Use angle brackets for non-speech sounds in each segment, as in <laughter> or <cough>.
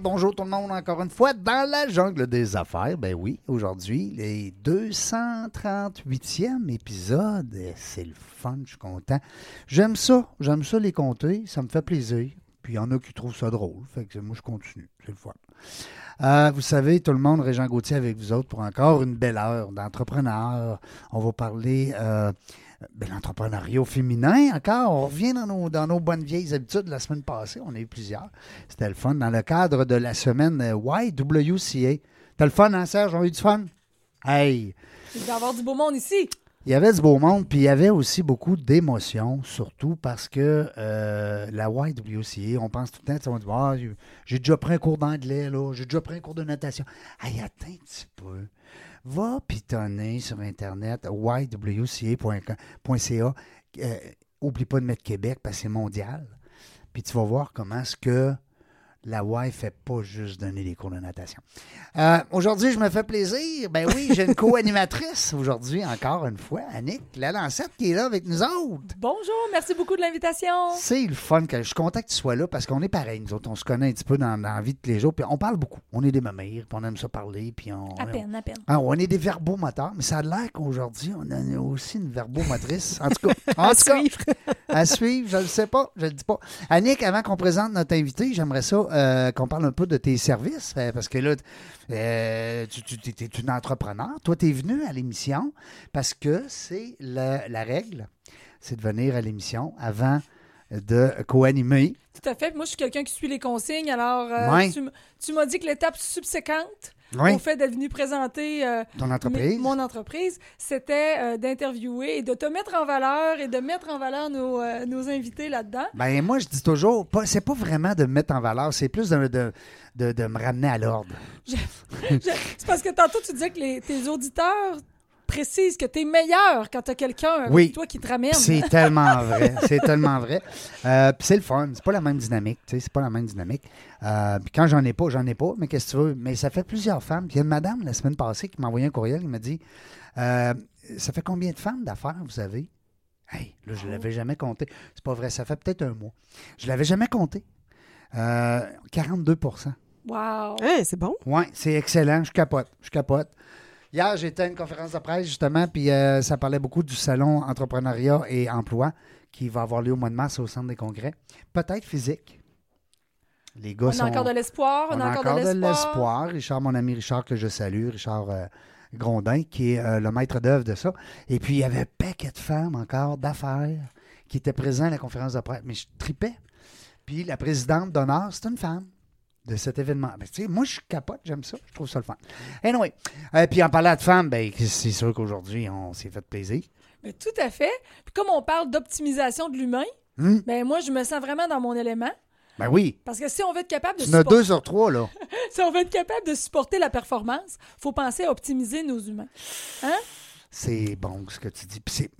Bonjour tout le monde encore une fois dans la jungle des affaires. Ben oui, aujourd'hui, les 238e épisode. C'est le fun, je suis content. J'aime ça, j'aime ça les compter, ça me fait plaisir. Puis il y en a qui trouvent ça drôle, fait que moi je continue, c'est le fun. Euh, vous savez, tout le monde, Régent Gauthier avec vous autres pour encore une belle heure d'entrepreneur. On va parler euh, ben, l'entrepreneuriat féminin encore. On revient dans nos, dans nos bonnes vieilles habitudes de la semaine passée. On a eu plusieurs. C'était le fun dans le cadre de la semaine euh, YWCA. T'as le fun, hein, Serge? On a eu du fun? Hey! Il va y avoir du beau monde ici. Il y avait du beau monde, puis il y avait aussi beaucoup d'émotions, surtout parce que euh, la YWCA, on pense tout le temps, on dit, ah, j'ai déjà pris un cours d'anglais, là, j'ai déjà pris un cours de natation. Hey, attends un petit peu. Va pitonner sur Internet, ywca.ca. Euh, oublie pas de mettre Québec parce que c'est mondial. Puis tu vas voir comment est-ce que la Y ne fait pas juste donner des cours de natation. Euh, aujourd'hui, je me fais plaisir. Ben oui, j'ai une co-animatrice aujourd'hui, encore une fois, Annick, la lancette qui est là avec nous autres. Bonjour, merci beaucoup de l'invitation. C'est le fun. Que, je suis content que tu sois là parce qu'on est pareil, nous autres. On se connaît un petit peu dans, dans la vie de tous les jours. Puis on parle beaucoup. On est des mamires, puis on aime ça parler. Puis on, À peine, à peine. Ah, on est des verbomoteurs, mais ça a l'air qu'aujourd'hui, on a aussi une verbomotrice. En tout cas, <laughs> en À tout cas, suivre. à suivre, je ne le sais pas, je ne le dis pas. Annick, avant qu'on présente notre invité, j'aimerais ça euh, qu'on parle un peu de tes services, euh, parce que là, euh, tu, tu es une entrepreneur. Toi, tu es venu à l'émission parce que c'est la, la règle, c'est de venir à l'émission avant de co-animer. Tout à fait. Moi, je suis quelqu'un qui suit les consignes. Alors, euh, Ouais. tu, tu m'as dit que l'étape subséquente Oui. au fait d'être venu présenter euh, Ton entreprise. mes- mon entreprise, c'était euh, d'interviewer et de te mettre en valeur et de mettre en valeur nos, euh, nos invités là-dedans. Ben moi, je dis toujours, pas, c'est pas vraiment de me mettre en valeur, c'est plus de, de, de, de me ramener à l'ordre. C'est parce que tantôt, tu disais que les- tes auditeurs précisent que tu es meilleur quand tu as quelqu'un avec Oui. toi qui te ramène. C'est tellement vrai, c'est tellement vrai. Euh, puis c'est le fun, c'est pas la même dynamique, tu sais, c'est pas la même dynamique. Euh, puis quand j'en ai pas, j'en ai pas, mais qu'est-ce que tu veux? Mais ça fait plusieurs femmes. Puis il y a une madame la semaine passée qui m'a envoyé un courriel, il m'a dit euh, Ça fait combien de femmes d'affaires vous avez? Hey, là, je l'avais jamais compté. C'est pas vrai, ça fait peut-être un mois. Je l'avais jamais compté. Euh, 42% Wow. Hey, c'est bon. Oui, c'est excellent. Je capote. Je capote. Hier, j'étais à une conférence de presse, justement, puis euh, ça parlait beaucoup du salon entrepreneuriat et emploi qui va avoir lieu au mois de mars au centre des congrès. Peut-être physique. Les gars On sont. a encore de l'espoir. On, on a encore, de l'espoir. Richard, mon ami Richard, que je salue, Richard euh, Grondin, qui est euh, le maître d'œuvre de ça. Et puis, il y avait un paquet de femmes encore, d'affaires, qui étaient présentes à la conférence de presse. Mais je tripais. Puis, la présidente d'honneur, c'est une femme de cet événement. Ben, tu sais, moi, je capote, j'aime ça, je trouve ça le fun. Anyway, euh, puis en parlant de femmes, ben, c'est sûr qu'aujourd'hui, on s'est fait plaisir. Mais tout à fait. Puis comme on parle d'optimisation de l'humain, Hum? ben moi, je me sens vraiment dans mon élément. Ben oui, Parce que si on veut être capable de tu supporter, deux sur trois, là. <laughs> si on veut être capable de supporter la performance, faut penser à optimiser nos humains. Hein? C'est bon ce que tu dis. Puis c'est-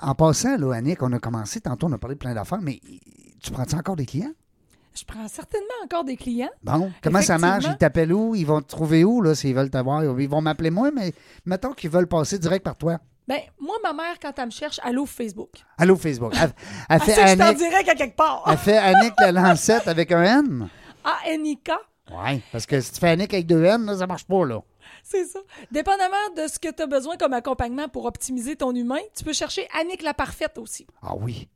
en passant, là, Annick, on a commencé, tantôt, on a parlé de plein d'affaires, mais tu prends-tu encore des clients? Je prends certainement encore des clients. Bon, comment ça marche? Ils t'appellent où? Ils vont te trouver où, là, s'ils veulent t'avoir? Ils vont m'appeler moi, mais mettons qu'ils veulent passer direct par toi. Ben, moi, ma mère, quand elle me cherche, elle ouvre Facebook. Allô, Facebook. Elle, elle Elle fait je en Annick, direct à quelque part. elle fait Annick la lancette avec un N? A-N-I-K, Oui, parce que si tu fais Annick avec deux N, là, ça marche pas, là. c'est ça. Dépendamment de ce que tu as besoin comme accompagnement pour optimiser ton humain, tu peux chercher Annick la parfaite aussi. Ah oui.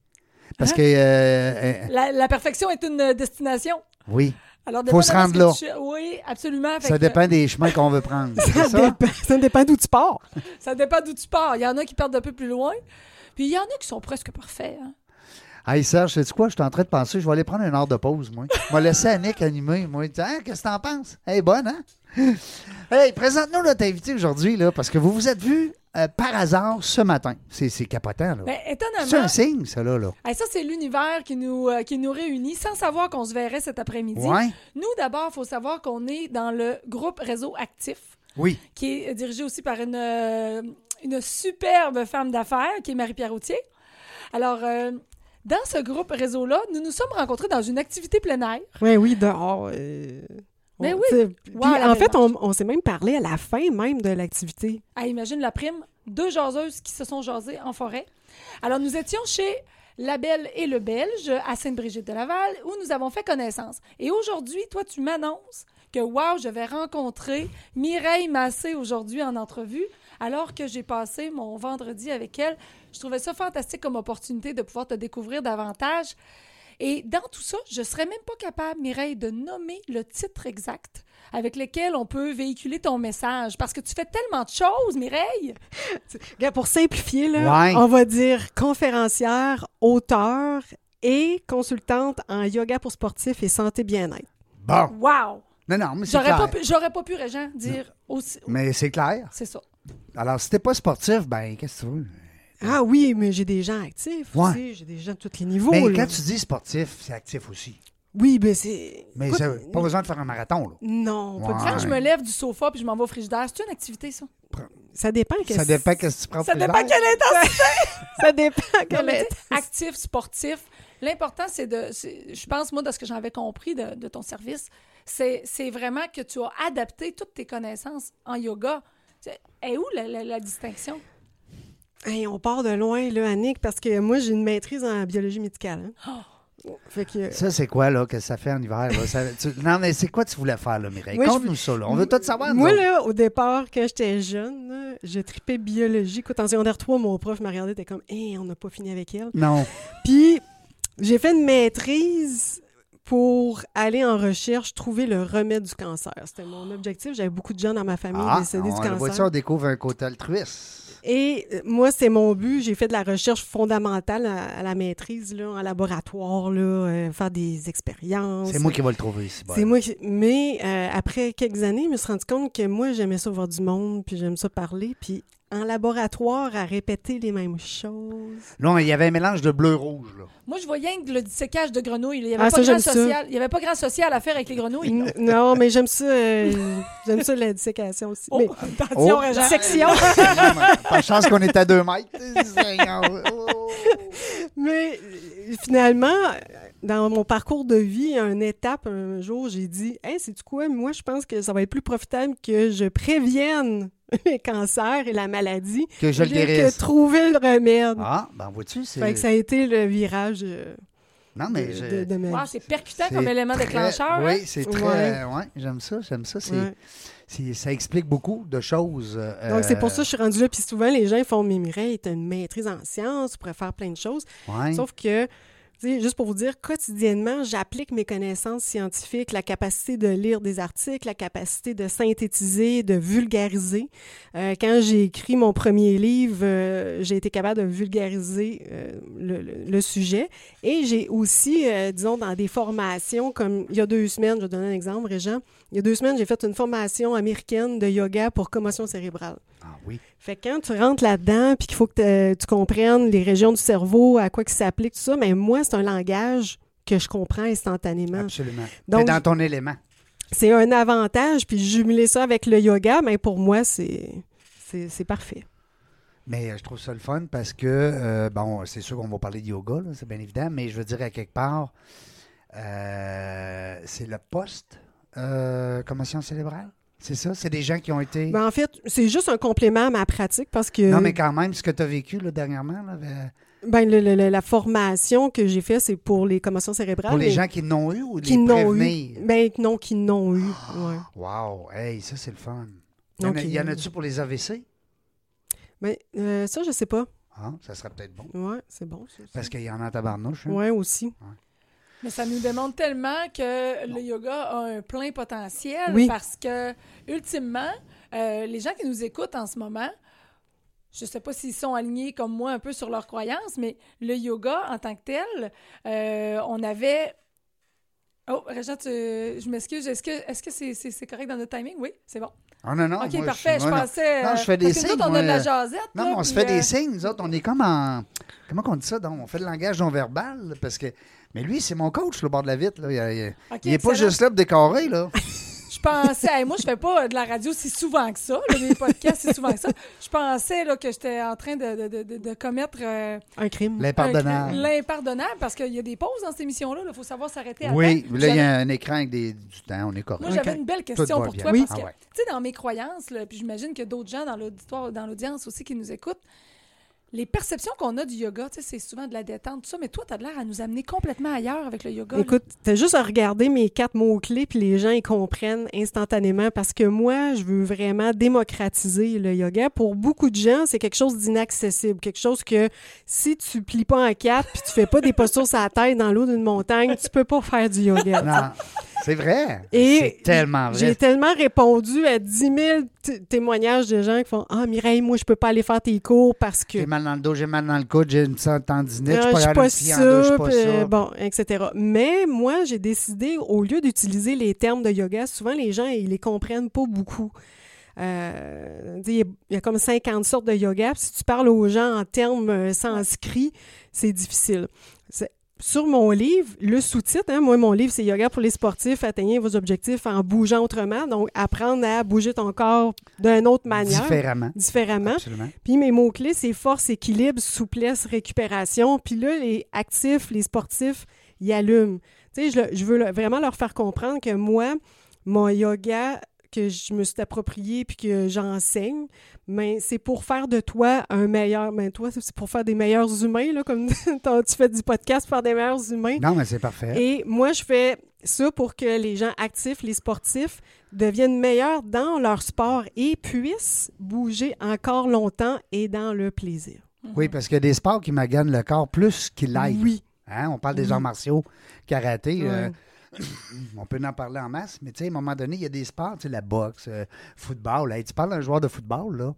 Parce Hein? que, euh, euh, La, la perfection est une destination. oui, Alors, Faut se rendre là. tu Oui, absolument. Fait ça que- dépend des chemins qu'on veut prendre. <laughs> Ça, ça? dépend, ça dépend d'où tu pars. Ça dépend d'où tu pars. Il y en a qui partent un peu plus loin. Puis il y en a qui sont presque parfaits. hein. Hey Serge, sais-tu quoi? Je suis en train de penser, je vais aller prendre une heure de pause, moi. Je vais laisser Annick animer. Moi, hein, qu'est-ce que t'en penses? Elle est bonne, hein? Hey, présente-nous notre invité aujourd'hui, là, parce que vous vous êtes vus euh, par hasard ce matin. C'est c'est capotant, là. Ben, C'est étonnamment, un signe, ça, là. là. hey, ça, c'est l'univers qui nous, euh, qui nous réunit sans savoir qu'on se verrait cet après-midi. Ouais? Nous, d'abord, il faut savoir qu'on est dans le groupe Réseau Actif, Oui. qui est dirigé aussi par une, euh, une superbe femme d'affaires, qui est Marie-Pierre Routier. Alors, euh, dans ce groupe réseau-là, nous nous sommes rencontrés dans une activité plein air. Oui, oui, dehors. Mais oui. Wow, en fait, on, on s'est même parlé à la fin même de l'activité. Ah, imagine la prime. Deux jaseuses qui se sont jasées en forêt. Alors, nous étions chez La Belle et le Belge à Sainte-Brigitte-de-Laval où nous avons fait connaissance. Et aujourd'hui, toi, tu m'annonces que, wow, je vais rencontrer Mireille Massé aujourd'hui en entrevue alors que j'ai passé mon vendredi avec elle. Je trouvais ça fantastique comme opportunité de pouvoir te découvrir davantage. Et dans tout ça, je serais même pas capable, Mireille, de nommer le titre exact avec lequel on peut véhiculer ton message. Parce que tu fais tellement de choses, Mireille. <laughs> Pour simplifier, là, Ouais. on va dire conférencière, auteur et consultante en yoga pour sportifs et santé bien-être. Bon. Wow! Non, non, mais c'est J'aurais pas, clair. pu- j'aurais pas pu, Régent, dire aussi. Mais c'est clair. C'est ça. Alors, si t'es pas sportif, ben, qu'est-ce que tu veux? Ah oui, mais j'ai des gens actifs Ouais. aussi. J'ai des gens de tous les niveaux. Mais là. Ben, quand tu dis sportif, c'est actif aussi. Oui, mais c'est... Mais Écoute, ça, pas besoin de faire un marathon, là. Non, pas Ouais. Quand je me lève du sofa puis je m'en vais au frigidaire, c'est une activité, ça? Ça dépend. Ça qu'est-ce- dépend qu'est-ce que tu prends Ça dépend quelle intensité! <laughs> Ça dépend. Quelle est- sais, actif, sportif. L'important, c'est de. Je pense, moi, de ce que j'avais compris de, de ton service, c'est vraiment que tu as adapté toutes tes connaissances en yoga. Et où la, la- la distinction? Hey, on part de loin, là, Annick, parce que moi, j'ai une maîtrise en biologie médicale. hein. Oh! Fait que... Ça, c'est quoi, là, que ça fait en hiver? là? Ça- tu- Non, mais c'est quoi tu voulais faire, là, Mireille? Moi, je Conte-nous ça, là. On veut tout savoir. nous Moi, là, au départ, quand j'étais jeune, là, je tripais biologie. Écoute, en secondaire 3, mon prof m'a regardé, était comme, hé, on n'a pas fini avec elle. Non. Puis, j'ai fait une maîtrise pour aller en recherche, trouver le remède du cancer. C'était mon objectif. J'avais beaucoup de gens dans ma famille Ah, décédés du on cancer. voit ça, on découvre un côté altruiste. Et euh, moi, c'est mon but. J'ai fait de la recherche fondamentale à, à la maîtrise, là, en laboratoire, là, euh, faire des expériences. C'est moi qui vais le trouver ici. C'est moi qui- Mais euh, après quelques années, je me suis rendu compte que moi, j'aimais ça voir du monde, puis j'aime ça parler. Puis en laboratoire, à répéter les mêmes choses. Là, il y avait un mélange de bleu-rouge. Moi, je voyais que le dissécage de grenouilles. Il n'y avait, Ah, pas ça, grand j'aime ça. social. Il y avait pas grand social à faire avec les grenouilles. N- non, mais j'aime ça. euh, j'aime ça la dissécation aussi. Oh, Mais attention, Oh. Section. <laughs> Pas chance qu'on est à deux mètres. Oh. <laughs> Mais finalement, dans mon parcours de vie, une étape, un jour, j'ai dit Hey, c'est-tu quoi? Moi, je pense que ça va être plus profitable que je prévienne <laughs> les cancers et la maladie Que je le que guérisse. trouver le remède. Ah, ben vois-tu, c'est... Fait que ça a été le virage euh, Non, de, mais... je- de- de ma Wow, vie. c'est percutant comme élément très- déclencheur. hein? Oui, c'est très... Ouais. Ouais, j'aime ça, j'aime ça. C'est, Ouais. c'est- ça explique beaucoup de choses. euh, Donc, c'est pour ça que je suis rendue là. Puis souvent, les gens font Mais Mireille, t'as une maîtrise en sciences, tu pourrais faire plein de choses. Ouais. Sauf que, tu juste pour vous dire, quotidiennement, j'applique mes connaissances scientifiques, la capacité de lire des articles, la capacité de synthétiser, de vulgariser. Euh, quand j'ai écrit mon premier livre, euh, j'ai été capable de vulgariser euh, le, le- sujet. Et j'ai aussi, disons, dans des formations, comme il y a deux semaines, je vais donner un exemple, Régent, il y a deux semaines, j'ai fait une formation américaine de yoga pour commotion cérébrale. Ah oui. Fait que quand tu rentres là-dedans, puis qu'il faut que tu comprennes les régions du cerveau, à quoi ça s'applique, tout ça, mais moi, c'est un langage que je comprends instantanément. Absolument. Donc, dans ton élément. c'est un avantage, puis jumeler ça avec le yoga, mais pour moi, c'est parfait. Mais euh, je trouve ça le fun parce que, euh, bon, c'est sûr qu'on va parler de yoga, c'est bien évident, mais je veux dire, à quelque part, euh, c'est le poste euh, commotion cérébrale? C'est ça? C'est des gens qui ont été. Ben, en fait, c'est juste un complément à ma pratique parce que non, mais quand même, ce que tu as vécu là, dernièrement, là, euh, ben, le- le- la formation que j'ai faite, c'est pour les commotions cérébrales. pour les gens qui n'ont eu ou qui les n'ont eu. prévenir? Ben, non, qui n'ont eu. ouais. Wow! Hey, ça, c'est le fun. Il y en a- Donc, il y en a-tu pour les AVC? Ben, euh, ça, je sais pas. Ah, ça serait peut-être bon. Ouais, c'est bon. ça. Parce qu'il y en a en tabarnouche. hein. Ouais, aussi. Mais ça nous démontre tellement que le yoga a un plein potentiel Oui. parce que, ultimement, euh, les gens qui nous écoutent en ce moment, je ne sais pas s'ils sont alignés comme moi un peu sur leurs croyances, mais le yoga en tant que tel, euh, on avait. Oh, Régent, tu- je m'excuse. Est-ce que est-ce que c'est correct dans notre timing? Oui, c'est bon. Ah, non, non. OK, moi, parfait. Je, moi, pensais. Non, euh, je fais des parce que nous autres, signes, on a de la jasette. Non, là, mais on se fait euh, des signes, nous autres, on est comme en. Comment on dit ça, donc? On fait le langage non verbal, parce que. Mais lui, c'est mon coach, le bord de la vitre, là. Il, il- OK, il est pas juste là pour décorer, là. <laughs> Je pensais, hey, moi, je fais pas de la radio si souvent que ça, là, des podcasts si souvent que ça. Je pensais là, que j'étais en train de, de, de, de commettre euh, Un crime. L'impardonnable. l'impardonnable parce qu'il y a des pauses dans cette émission-là. Il faut savoir s'arrêter à Oui, là, il y a un écran avec des, du temps, on est correct. Moi, j'avais une belle question pour bien. toi Oui. parce que, Ah ouais. tu sais, dans mes croyances, là, puis j'imagine que d'autres gens dans l'auditoire, dans l'audience aussi qui nous écoutent, les perceptions qu'on a du yoga, tu sais, c'est souvent de la détente, tout ça, mais toi, tu as l'air à nous amener complètement ailleurs avec le yoga. Écoute, t'as juste à regarder mes quatre mots-clés, puis les gens ils comprennent instantanément parce que moi, je veux vraiment démocratiser le yoga. Pour beaucoup de gens, c'est quelque chose d'inaccessible, quelque chose que si tu plies pas en quatre puis tu fais pas des postures sur la tête dans l'eau d'une montagne, tu peux pas faire du yoga. C'est vrai. Et c'est tellement J'ai vrai. tellement répondu à 10 000 t- témoignages de gens qui font Ah, Mireille, moi, je peux pas aller faire tes cours parce que. J'ai mal dans le dos, j'ai mal dans le coude, j'ai une tendinite, Ah, je suis pas suis ça, pas euh, bon, etc. Mais moi, j'ai décidé, au lieu d'utiliser les termes de yoga, souvent les gens, ils les comprennent pas beaucoup. Euh, il y a- comme 50 sortes de yoga. Si tu parles aux gens en termes euh, sanscrits, c'est difficile. Sur mon livre, le sous-titre, hein, moi, mon livre, c'est Yoga pour les sportifs, atteignez vos objectifs en bougeant autrement. Donc, apprendre à bouger ton corps d'une autre manière, Différemment. différemment. Absolument. Puis mes mots-clés, c'est force, équilibre, souplesse, récupération. Puis là, les actifs, les sportifs, ils allument. Tu sais, je, veux vraiment leur faire comprendre que moi, mon yoga que je me suis approprié puis que j'enseigne, mais c'est pour faire de toi un meilleur... Mais toi, c'est pour faire des meilleurs humains, là, comme <laughs> t'as- tu fais du podcast pour faire des meilleurs humains. Non, mais c'est parfait. Et moi, je fais ça pour que les gens actifs, les sportifs, deviennent meilleurs dans leur sport et puissent bouger encore longtemps et dans le plaisir. Oui, parce qu'il y a des sports qui maganent le corps plus qu'ils l'aillent. Oui. Hein, On parle des Oui. arts martiaux, karaté. euh, Ouais. <coughs> on peut en parler en masse, mais tu sais, à un moment donné, il y a des sports, tu sais, la boxe, euh, football. Hey, tu parles d'un joueur de football, là.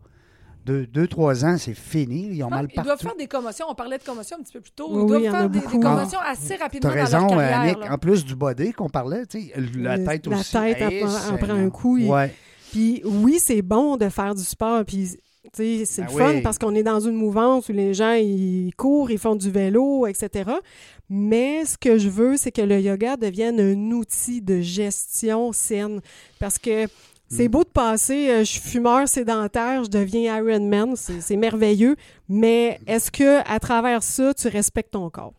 Deux, deux, trois ans, c'est fini. Ils ont Ah, mal ils doivent partout. faire des commotions. On parlait de commotions un petit peu plus tôt. Oui, Ils doivent oui, en faire des, commotions assez rapidement T'as dans raison, leur carrière. Annick. là. En plus du body qu'on parlait, tu sais, la Le- tête la aussi. tête, elle Hey, prend- un coup, il-. Puis oui, c'est bon de faire du sport, puis tu c'est Ben le fun oui. parce qu'on est dans une mouvance où les gens, ils courent, ils font du vélo, etc. Mais ce que je veux, c'est que le yoga devienne un outil de gestion saine. Parce que c'est Mm. beau de passer, euh, je suis fumeur sédentaire, je deviens Ironman, c'est c'est merveilleux, mais est-ce que à travers ça, tu respectes ton corps?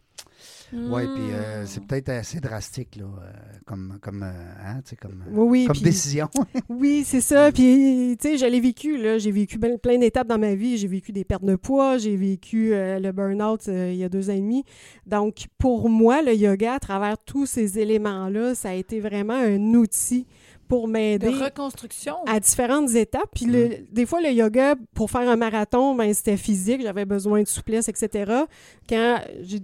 Oui, puis euh, Hmm. c'est peut-être assez drastique, là, euh, comme, comme, euh, hein, tu sais, comme, Oui, oui. comme décision. <laughs> Oui, c'est ça. Puis, tu sais, je l'ai vécu, là. J'ai vécu ben- plein d'étapes dans ma vie. J'ai vécu des pertes de poids, j'ai vécu euh, le burn-out euh, il y a deux ans et demi. Donc, pour moi, le yoga, à travers tous ces éléments-là, ça a été vraiment un outil pour De m'aider reconstruction? à différentes étapes. Puis, le- des fois, le yoga, pour faire un marathon, ben, c'était physique. J'avais besoin de souplesse, etc. Quand j'ai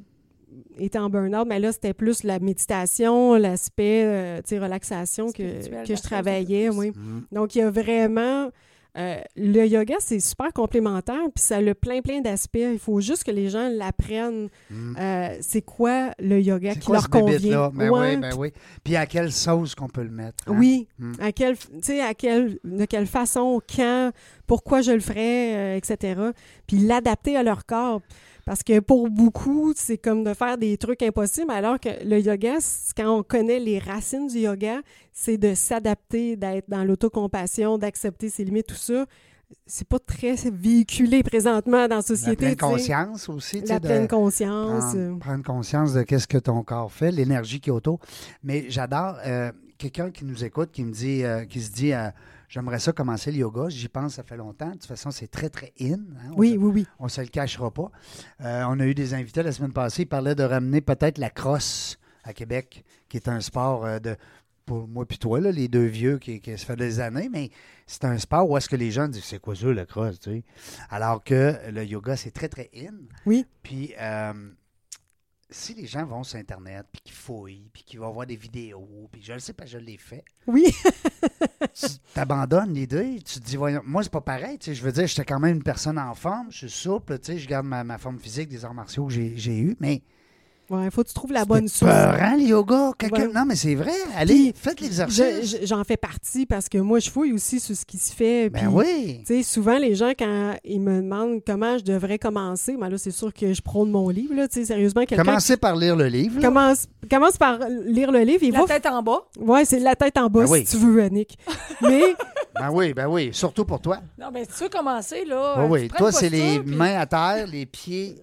été en burn-out, mais là, c'était plus la méditation, l'aspect, euh, tu sais, relaxation que, que je travaillais, oui. Mm. Donc, il y a vraiment... euh, le yoga, c'est super complémentaire, puis ça a plein, plein d'aspects. Il faut juste que les gens l'apprennent. Mm. euh, c'est quoi le yoga qui quoi leur convient? Ben Ouais, oui, ben oui. Puis à quelle sauce qu'on peut le mettre? hein? Oui, Mm. à quelle, tu sais, à quelle, de quelle façon, quand, pourquoi je le ferais, euh, etc. Puis l'adapter à leur corps. Parce que pour beaucoup, c'est comme de faire des trucs impossibles, alors que le yoga, quand on connaît les racines du yoga, c'est de s'adapter, d'être dans l'autocompassion, d'accepter ses limites, tout ça. C'est pas très véhiculé présentement dans la La société. pleine tu sais. conscience aussi. La de pleine conscience. Prendre, prendre conscience de qu'est-ce que ton corps fait, l'énergie qui est autour. Mais j'adore euh, quelqu'un qui nous écoute, qui me dit, euh, qui se dit, euh, j'aimerais ça commencer le yoga. J'y pense, ça fait longtemps. De toute façon, c'est très, très in. hein. Oui, se- oui, oui. On ne se le cachera pas. Euh, on a eu des invités la semaine passée. Ils parlaient de ramener peut-être la crosse à Québec, qui est un sport euh, de. Pour moi puis toi, là, les deux vieux qui, qui se fait des années, mais c'est un sport où est-ce que les gens disent c'est quoi ça, la crosse, tu sais? Alors que le yoga, c'est très, très in. Oui. Puis euh, si les gens vont sur Internet, puis qu'ils fouillent, puis qu'ils vont voir des vidéos, puis je le sais pas, je l'ai fait, Oui, <laughs> tu t'abandonnes l'idée, tu te dis, voyons, moi, c'est pas pareil, tu sais, je veux dire, j'étais quand même une personne en forme, je suis souple, tu sais, je garde ma, ma forme physique des arts martiaux que j'ai j'ai eu, Ouais, faut que tu trouves la bonne source. peurant, le yoga? Quelqu'un- Ouais. Non, mais c'est vrai. Allez, Puis, faites l'exercice. je- J'en fais partie parce que moi, je fouille aussi sur ce qui se fait. Ben puis, oui. Tu sais, souvent, les gens, quand ils me demandent comment je devrais commencer, ben là, c'est sûr que je prône mon livre. Là, tu sais, sérieusement, quelqu'un Commencez par lire le livre. là. commence, commence par lire le livre. Il La va... tête en bas. Ouais, c'est la tête en bas, Ben oui. si tu veux, Annick. Mais <laughs> Ben oui, ben oui. Surtout pour toi. Non, mais si tu veux commencer, là. Oui, euh, oui. Toi, c'est les puis- mains à terre, les pieds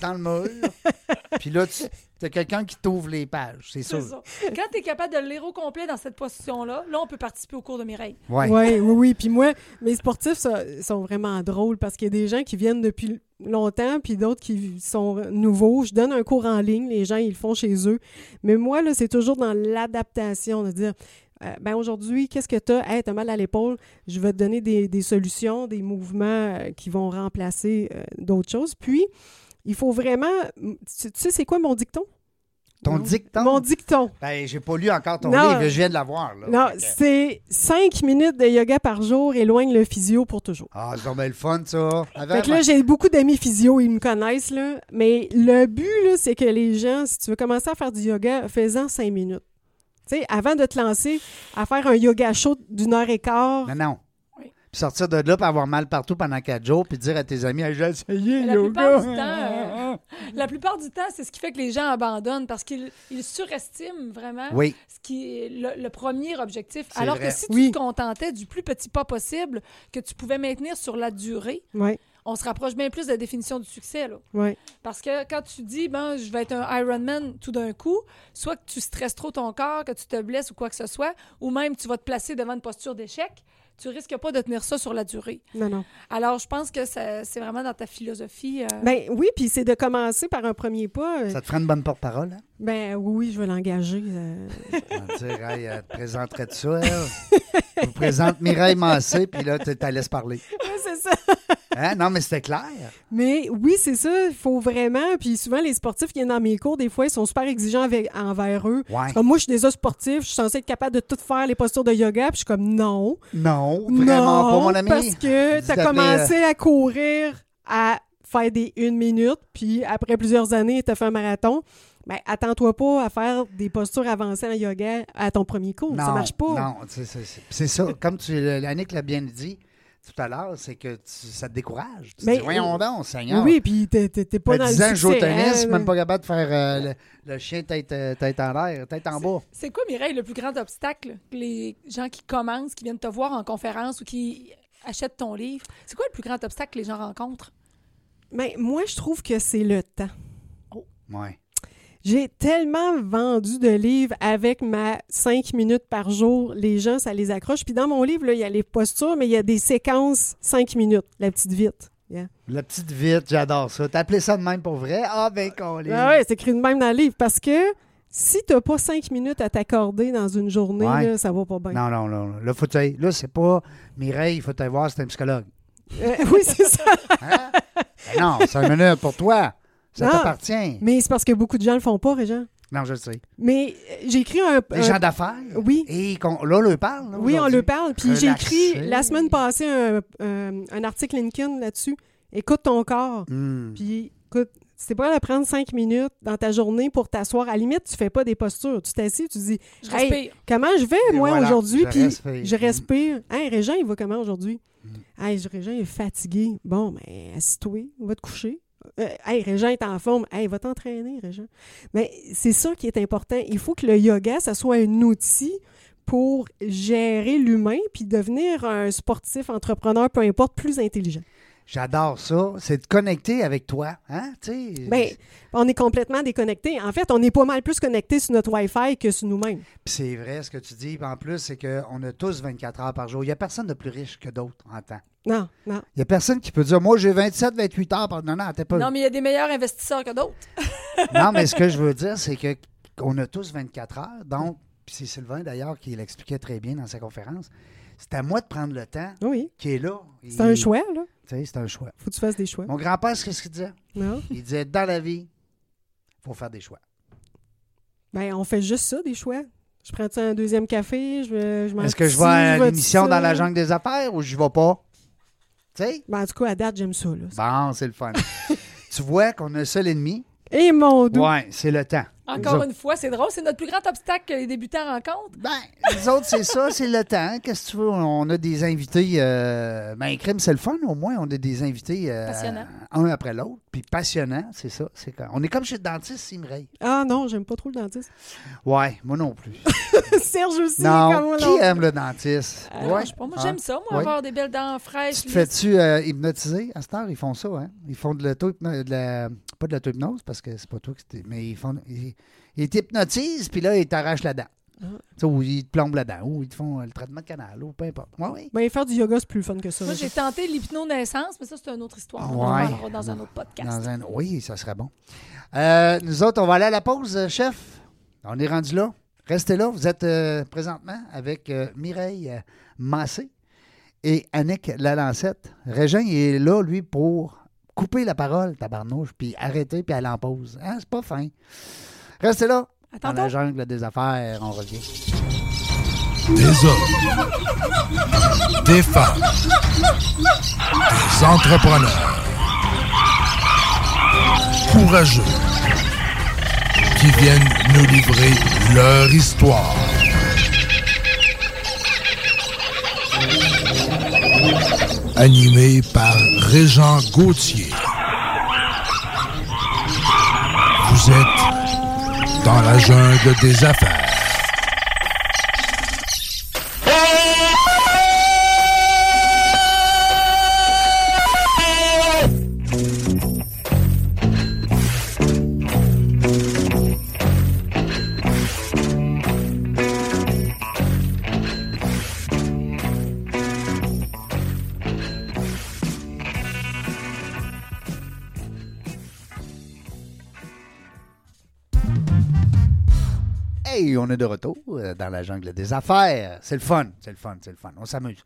dans le mur. <laughs> Puis là, tu as quelqu'un qui t'ouvre les pages, c'est C'est sûr. ça. Quand tu es capable de le lire au complet dans cette position-là, là, on peut participer au cours de Mireille. Ouais. Ouais, <laughs> oui, oui. Puis moi, mes sportifs ça- sont vraiment drôles parce qu'il y a des gens qui viennent depuis longtemps, puis d'autres qui sont nouveaux. Je donne un cours en ligne, les gens, ils le font chez eux. Mais moi, là, c'est toujours dans l'adaptation, de dire, euh, ben aujourd'hui, qu'est-ce que tu as? Hey, t'as mal à l'épaule, je vais te donner des, des solutions, des mouvements euh, qui vont remplacer euh, d'autres choses. Puis, il faut vraiment... Tu, tu sais, c'est quoi mon dicton? Ton dicton? Mon dicton. Ben, j'ai pas lu encore ton Non. livre, je viens de l'avoir. là. Non, c'est cinq minutes de yoga par jour éloigne le physio pour toujours. Ah, c'est bien le fun, ça. Fait que là, j'ai beaucoup d'amis physio, ils me connaissent, là. Mais le but, là, c'est que les gens, si tu veux commencer à faire du yoga, fais-en cinq minutes. Tu sais, avant de te lancer à faire un yoga chaud d'une heure et quart, Non, non. Oui. Puis sortir de là, puis avoir mal partout pendant quatre jours, puis dire à tes amis, Hey, j'ai essayé La le plupart yoga. du temps, euh, La plupart du temps, c'est ce qui fait que les gens abandonnent parce qu'ils ils surestiment vraiment Oui, ce qui est le, le premier objectif. C'est Alors vrai. que si tu te contentais du plus petit pas possible que tu pouvais maintenir sur la durée, on se rapproche bien plus de la définition du succès. Là. Parce que quand tu dis, ben, je vais être un Ironman tout d'un coup, soit que tu stresses trop ton corps, que tu te blesses ou quoi que ce soit, ou même tu vas te placer devant une posture d'échec, tu risques pas de tenir ça sur la durée. non, non. Alors, je pense que ça- c'est vraiment dans ta philosophie. euh, Ben oui, puis c'est de commencer par un premier pas. euh, ça te ferait une bonne porte-parole. Hein? Ben oui, je vais l'engager. euh. <laughs> Dire, hey, elle te présenterait de ça, elle. Je vous présente Mireille Massé, puis là, tu t'as laisse parler. Ouais, c'est ça. Hein? Non, mais c'était clair. Mais oui, c'est ça. Il faut vraiment. Puis souvent, les sportifs qui viennent dans mes cours, des fois, ils sont super exigeants avec, envers eux. Ouais. Comme moi, je suis déjà sportif, je suis censée être capable de tout faire les postures de yoga, puis je suis comme non. Non, vraiment non, pas, mon ami. Parce que tu as d'appeler, commencé à courir, à faire des une minute, puis après plusieurs années, tu as fait un marathon. Ben, attends-toi pas à faire des postures avancées en yoga à ton premier cours. Non, ça marche pas. Non, c'est c'est- c'est- c'est ça. Comme tu, Annick l'a bien dit tout à l'heure, c'est que tu- ça te décourage. Tu Mais- dis, voyons donc, Seigneur. Oui, puis t'es t'es- t'es pas dans 10 le ans que je joue au succès, tennis, hein, même pas capable de faire euh, le, le chien tête, euh, tête en l'air, tête en bas. C'est quoi, Mireille, le plus grand obstacle que les gens qui commencent, qui viennent te voir en conférence ou qui achètent ton livre? C'est quoi le plus grand obstacle que les gens rencontrent? Mais moi, je trouve que c'est le temps. Ouais. J'ai tellement vendu de livres avec ma 5 minutes par jour. Les gens, ça les accroche. Puis dans mon livre, là, il y a les postures, mais il y a des séquences 5 minutes, la petite vite. Yeah. La petite vite, j'adore ça. T'as appelé ça de même pour vrai? Ah, ben, qu'on Ah ouais, c'est écrit de même dans le livre parce que si tu n'as pas 5 minutes à t'accorder dans une journée, Ouais. là, ça va pas bien. Non, non, non. Là, faut là c'est pas Mireille, il faut te voir, c'est un psychologue. Euh, <laughs> oui, c'est ça. Hein? Ben non, c'est un minute pour toi. Ça Non. t'appartient. Mais c'est parce que beaucoup de gens le font pas, Régent. Non, je le sais. Mais euh, j'ai écrit un. Les gens d'affaires? Oui. Et qu'on- là, on leur parle. là, Oui, on aujourd'hui. le parle. Puis j'ai écrit la semaine passée un, un- un article LinkedIn là-dessus. Écoute ton corps. Hmm. Puis écoute, c'est pas de prendre cinq minutes dans ta journée pour t'asseoir. À la limite, tu fais pas des postures. Tu t'assis, tu dis Je Hey, respire. comment je vais, Et moi, voilà, aujourd'hui? je Puis respire. je respire. Hey, Régent, il va comment aujourd'hui? Mm. Hey, Régent il est fatigué. Bon, ben, assis-toi, va te coucher. Euh, hey, Régent est en forme. Hey, va t'entraîner, Régent. Mais c'est ça qui est important. Il faut que le yoga, ça soit un outil pour gérer l'humain puis devenir un sportif, entrepreneur, peu importe, plus intelligent. J'adore ça. C'est de connecter avec toi. Hein? Tu sais. Ben, on est complètement déconnecté. En fait, on est pas mal plus connecté sur notre Wi-Fi que sur nous-mêmes. C'est vrai ce que tu dis. En plus, c'est qu'on a tous 24 heures par jour. Il n'y a personne de plus riche que d'autres en temps. Non, non. Il n'y a personne qui peut dire Moi, j'ai 27, 28 heures par. Non, non, t'es pas. Non, mais il y a des meilleurs investisseurs que d'autres. <laughs> Non, mais ce que je veux <laughs> dire, c'est que qu'on a tous 24 heures. Donc, c'est Sylvain d'ailleurs qui l'expliquait très bien dans sa conférence. C'est à moi de prendre le temps Oui. qui est là. C'est un choix, là. Tu sais, c'est un choix. Faut que tu fasses des choix. Mon grand-père, qu'est-ce qu'il disait? Non? Il disait dans la vie, il faut faire des choix. Ben, on fait juste ça, des choix. Je prends-tu un deuxième café? Je, vais- je m'en Est-ce que je vais à l'émission dans la jungle des affaires ou je vais pas? Sais? Ben, en tout cas, à date, j'aime ça, là. Bon, c'est le fun. <laughs> tu vois qu'on a un seul ennemi, Et mon doux. Ouais, c'est le temps. Encore une fois, c'est drôle. C'est notre plus grand obstacle que les débutants rencontrent. Ben, les autres, c'est ça, c'est le temps. Qu'est-ce que tu veux? On a des invités. Euh, ben, crime, c'est le fun, au moins. On a des invités. euh, Passionnants. Un après l'autre. Puis passionnants, c'est ça. C'est quand- On est comme chez le dentiste, Simray. Ah non, j'aime pas trop le dentiste. Ouais, moi non plus. <laughs> Serge aussi, non, comme moi, qui aime le dentiste? Euh, ouais. je sais pas, moi, Ah. j'aime ça, moi, Ouais. avoir des belles dents fraîches. Tu fais-tu euh, hypnotiser? À cette heure? Ils font ça, hein? Ils font de l'auto de la, pas de l'auto-hypnose parce que c'est pas toi qui t'es- mais ils font ils, ils t'hypnotisent puis là ils t'arrachent la dent. Ah. Ou ils te plombent la dent, ou ils te font euh, le traitement de canal, ou peu importe. Ouais, oui. Ben, faire du yoga, c'est plus fun que ça. Moi, j'ai tenté l'hypnonaissance, mais ça, c'est une autre histoire. On en parlera dans un autre podcast. Dans un- Oui, ça serait bon. Euh, nous autres, on va aller à la pause, euh, chef. On est rendu là. Restez là. Vous êtes euh, présentement avec euh, Mireille Massé et Annick Lalancette. Régin est là, lui, pour couper la parole, tabarnouche, puis arrêter, puis aller en pause. Hein, c'est pas fin. Restez là. À Dans la jungle des affaires, on revient. Des hommes, des femmes, des entrepreneurs courageux qui viennent nous livrer leur histoire. Animé par Régent Gauthier. Vous êtes dans la jungle des affaires. Euh, dans la jungle des affaires. C'est le fun, c'est le fun, c'est le fun. On s'amuse.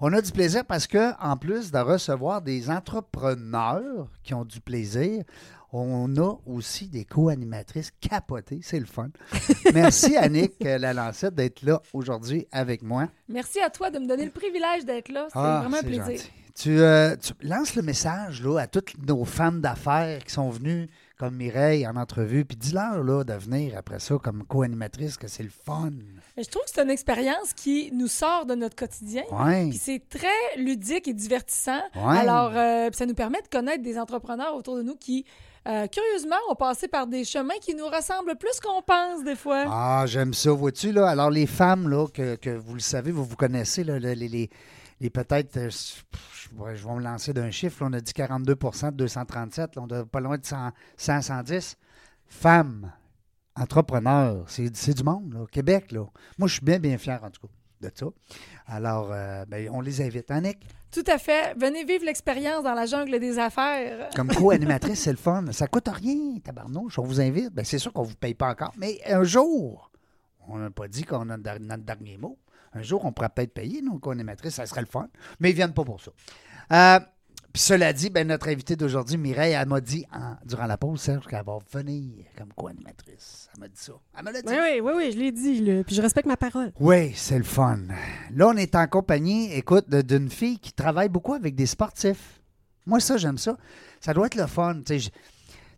On a du plaisir parce que, en plus de recevoir des entrepreneurs qui ont du plaisir, on a aussi des co-animatrices capotées. C'est le fun. <laughs> Merci, Annick euh, Lalancette, d'être là aujourd'hui avec moi. Merci à toi de me donner le privilège d'être là. C'est Ah, vraiment un plaisir. Tu, euh, tu lances le message là, à toutes nos femmes d'affaires qui sont venues, comme Mireille, en entrevue, puis dis-leur là, de venir après ça comme co-animatrice, que c'est le fun. Je trouve que c'est une expérience qui nous sort de notre quotidien. Ouais. Puis c'est très ludique et divertissant. Ouais. Alors, euh, ça nous permet de connaître des entrepreneurs autour de nous qui, euh, curieusement, ont passé par des chemins qui nous ressemblent plus qu'on pense des fois. Ah, j'aime ça, vois-tu, là. Alors, les femmes, là, que, que vous le savez, vous vous connaissez, là, les, les, les peut-être, euh, je, vais me lancer d'un chiffre, là, on a dit 42 de 237, là, on est pas loin de 100, 100 110. Femmes, entrepreneurs, c'est du monde, là, au Québec, là. Moi, je suis bien, bien fier, en tout cas, de ça. Alors, euh, ben, on les invite. Annick, Tout à fait. Venez vivre l'expérience dans la jungle des affaires. comme co-animatrice, <laughs> c'est le fun. Ça coûte rien, tabarnouche. On vous invite. Ben, c'est sûr qu'on ne vous paye pas encore. Mais un jour, on n'a pas dit qu'on a notre dernier mot. Un jour, on pourra peut-être payer nos co-animatrices. Ça serait le fun. Mais ils ne viennent pas pour ça. Euh, puis cela dit, ben, notre invitée d'aujourd'hui, Mireille, elle m'a dit en- durant la pause, Serge, qu'elle va venir comme co-animatrice. Elle m'a dit ça. Elle me l'a dit. Oui, oui, oui, oui, je l'ai dit, puis je respecte ma parole. Oui, c'est le fun. Là, on est en compagnie, écoute, d'une fille qui travaille beaucoup avec des sportifs. Moi, ça, j'aime ça. Ça doit être le fun. Tu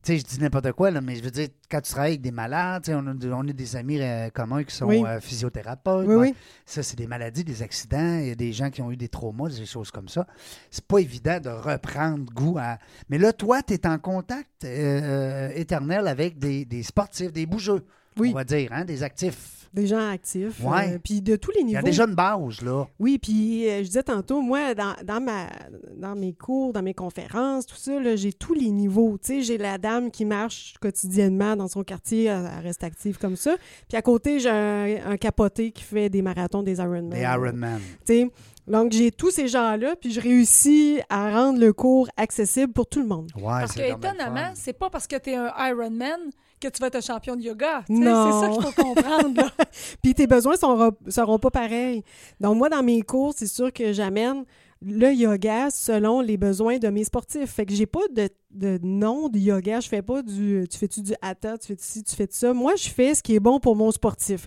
sais, je, tu sais, je dis n'importe quoi, là, mais je veux dire, quand tu travailles avec des malades, on a, on a des amis euh, communs qui sont Oui. euh, physiothérapeutes. Oui, Bon, oui. Ça, c'est des maladies, des accidents. Il y a des gens qui ont eu des traumas, des choses comme ça. C'est pas évident de reprendre goût à. Mais là, toi, tu es en contact euh, éternel avec des, des sportifs, des bougeux, on va dire, hein, des actifs. Des gens actifs. Ouais. euh, puis de tous les Il y niveaux. a déjà une base, là. Oui, puis euh, je disais tantôt, moi, dans, dans, ma, dans mes cours, dans mes conférences, tout ça, là, j'ai tous les niveaux. Tu sais, j'ai la dame qui marche quotidiennement dans son quartier, elle, elle reste active comme ça. Puis à côté, j'ai un, un capoté qui fait des marathons, des Ironman. Des Ironman. Tu sais, donc j'ai tous ces gens-là, puis je réussis à rendre le cours accessible pour tout le monde. Ouais, Parce que, étonnamment, c'est pas parce que tu es un Ironman que tu vas être un champion de yoga. C'est ça qu'il faut comprendre. <laughs> Puis tes besoins sont, seront pas pareils. Donc, moi, dans mes cours, c'est sûr que j'amène le yoga selon les besoins de mes sportifs. Fait que j'ai pas de, de nom de yoga. Je fais pas du tu fais-tu du hatha, tu fais ci, tu fais ça. Moi, je fais ce qui est bon pour mon sportif.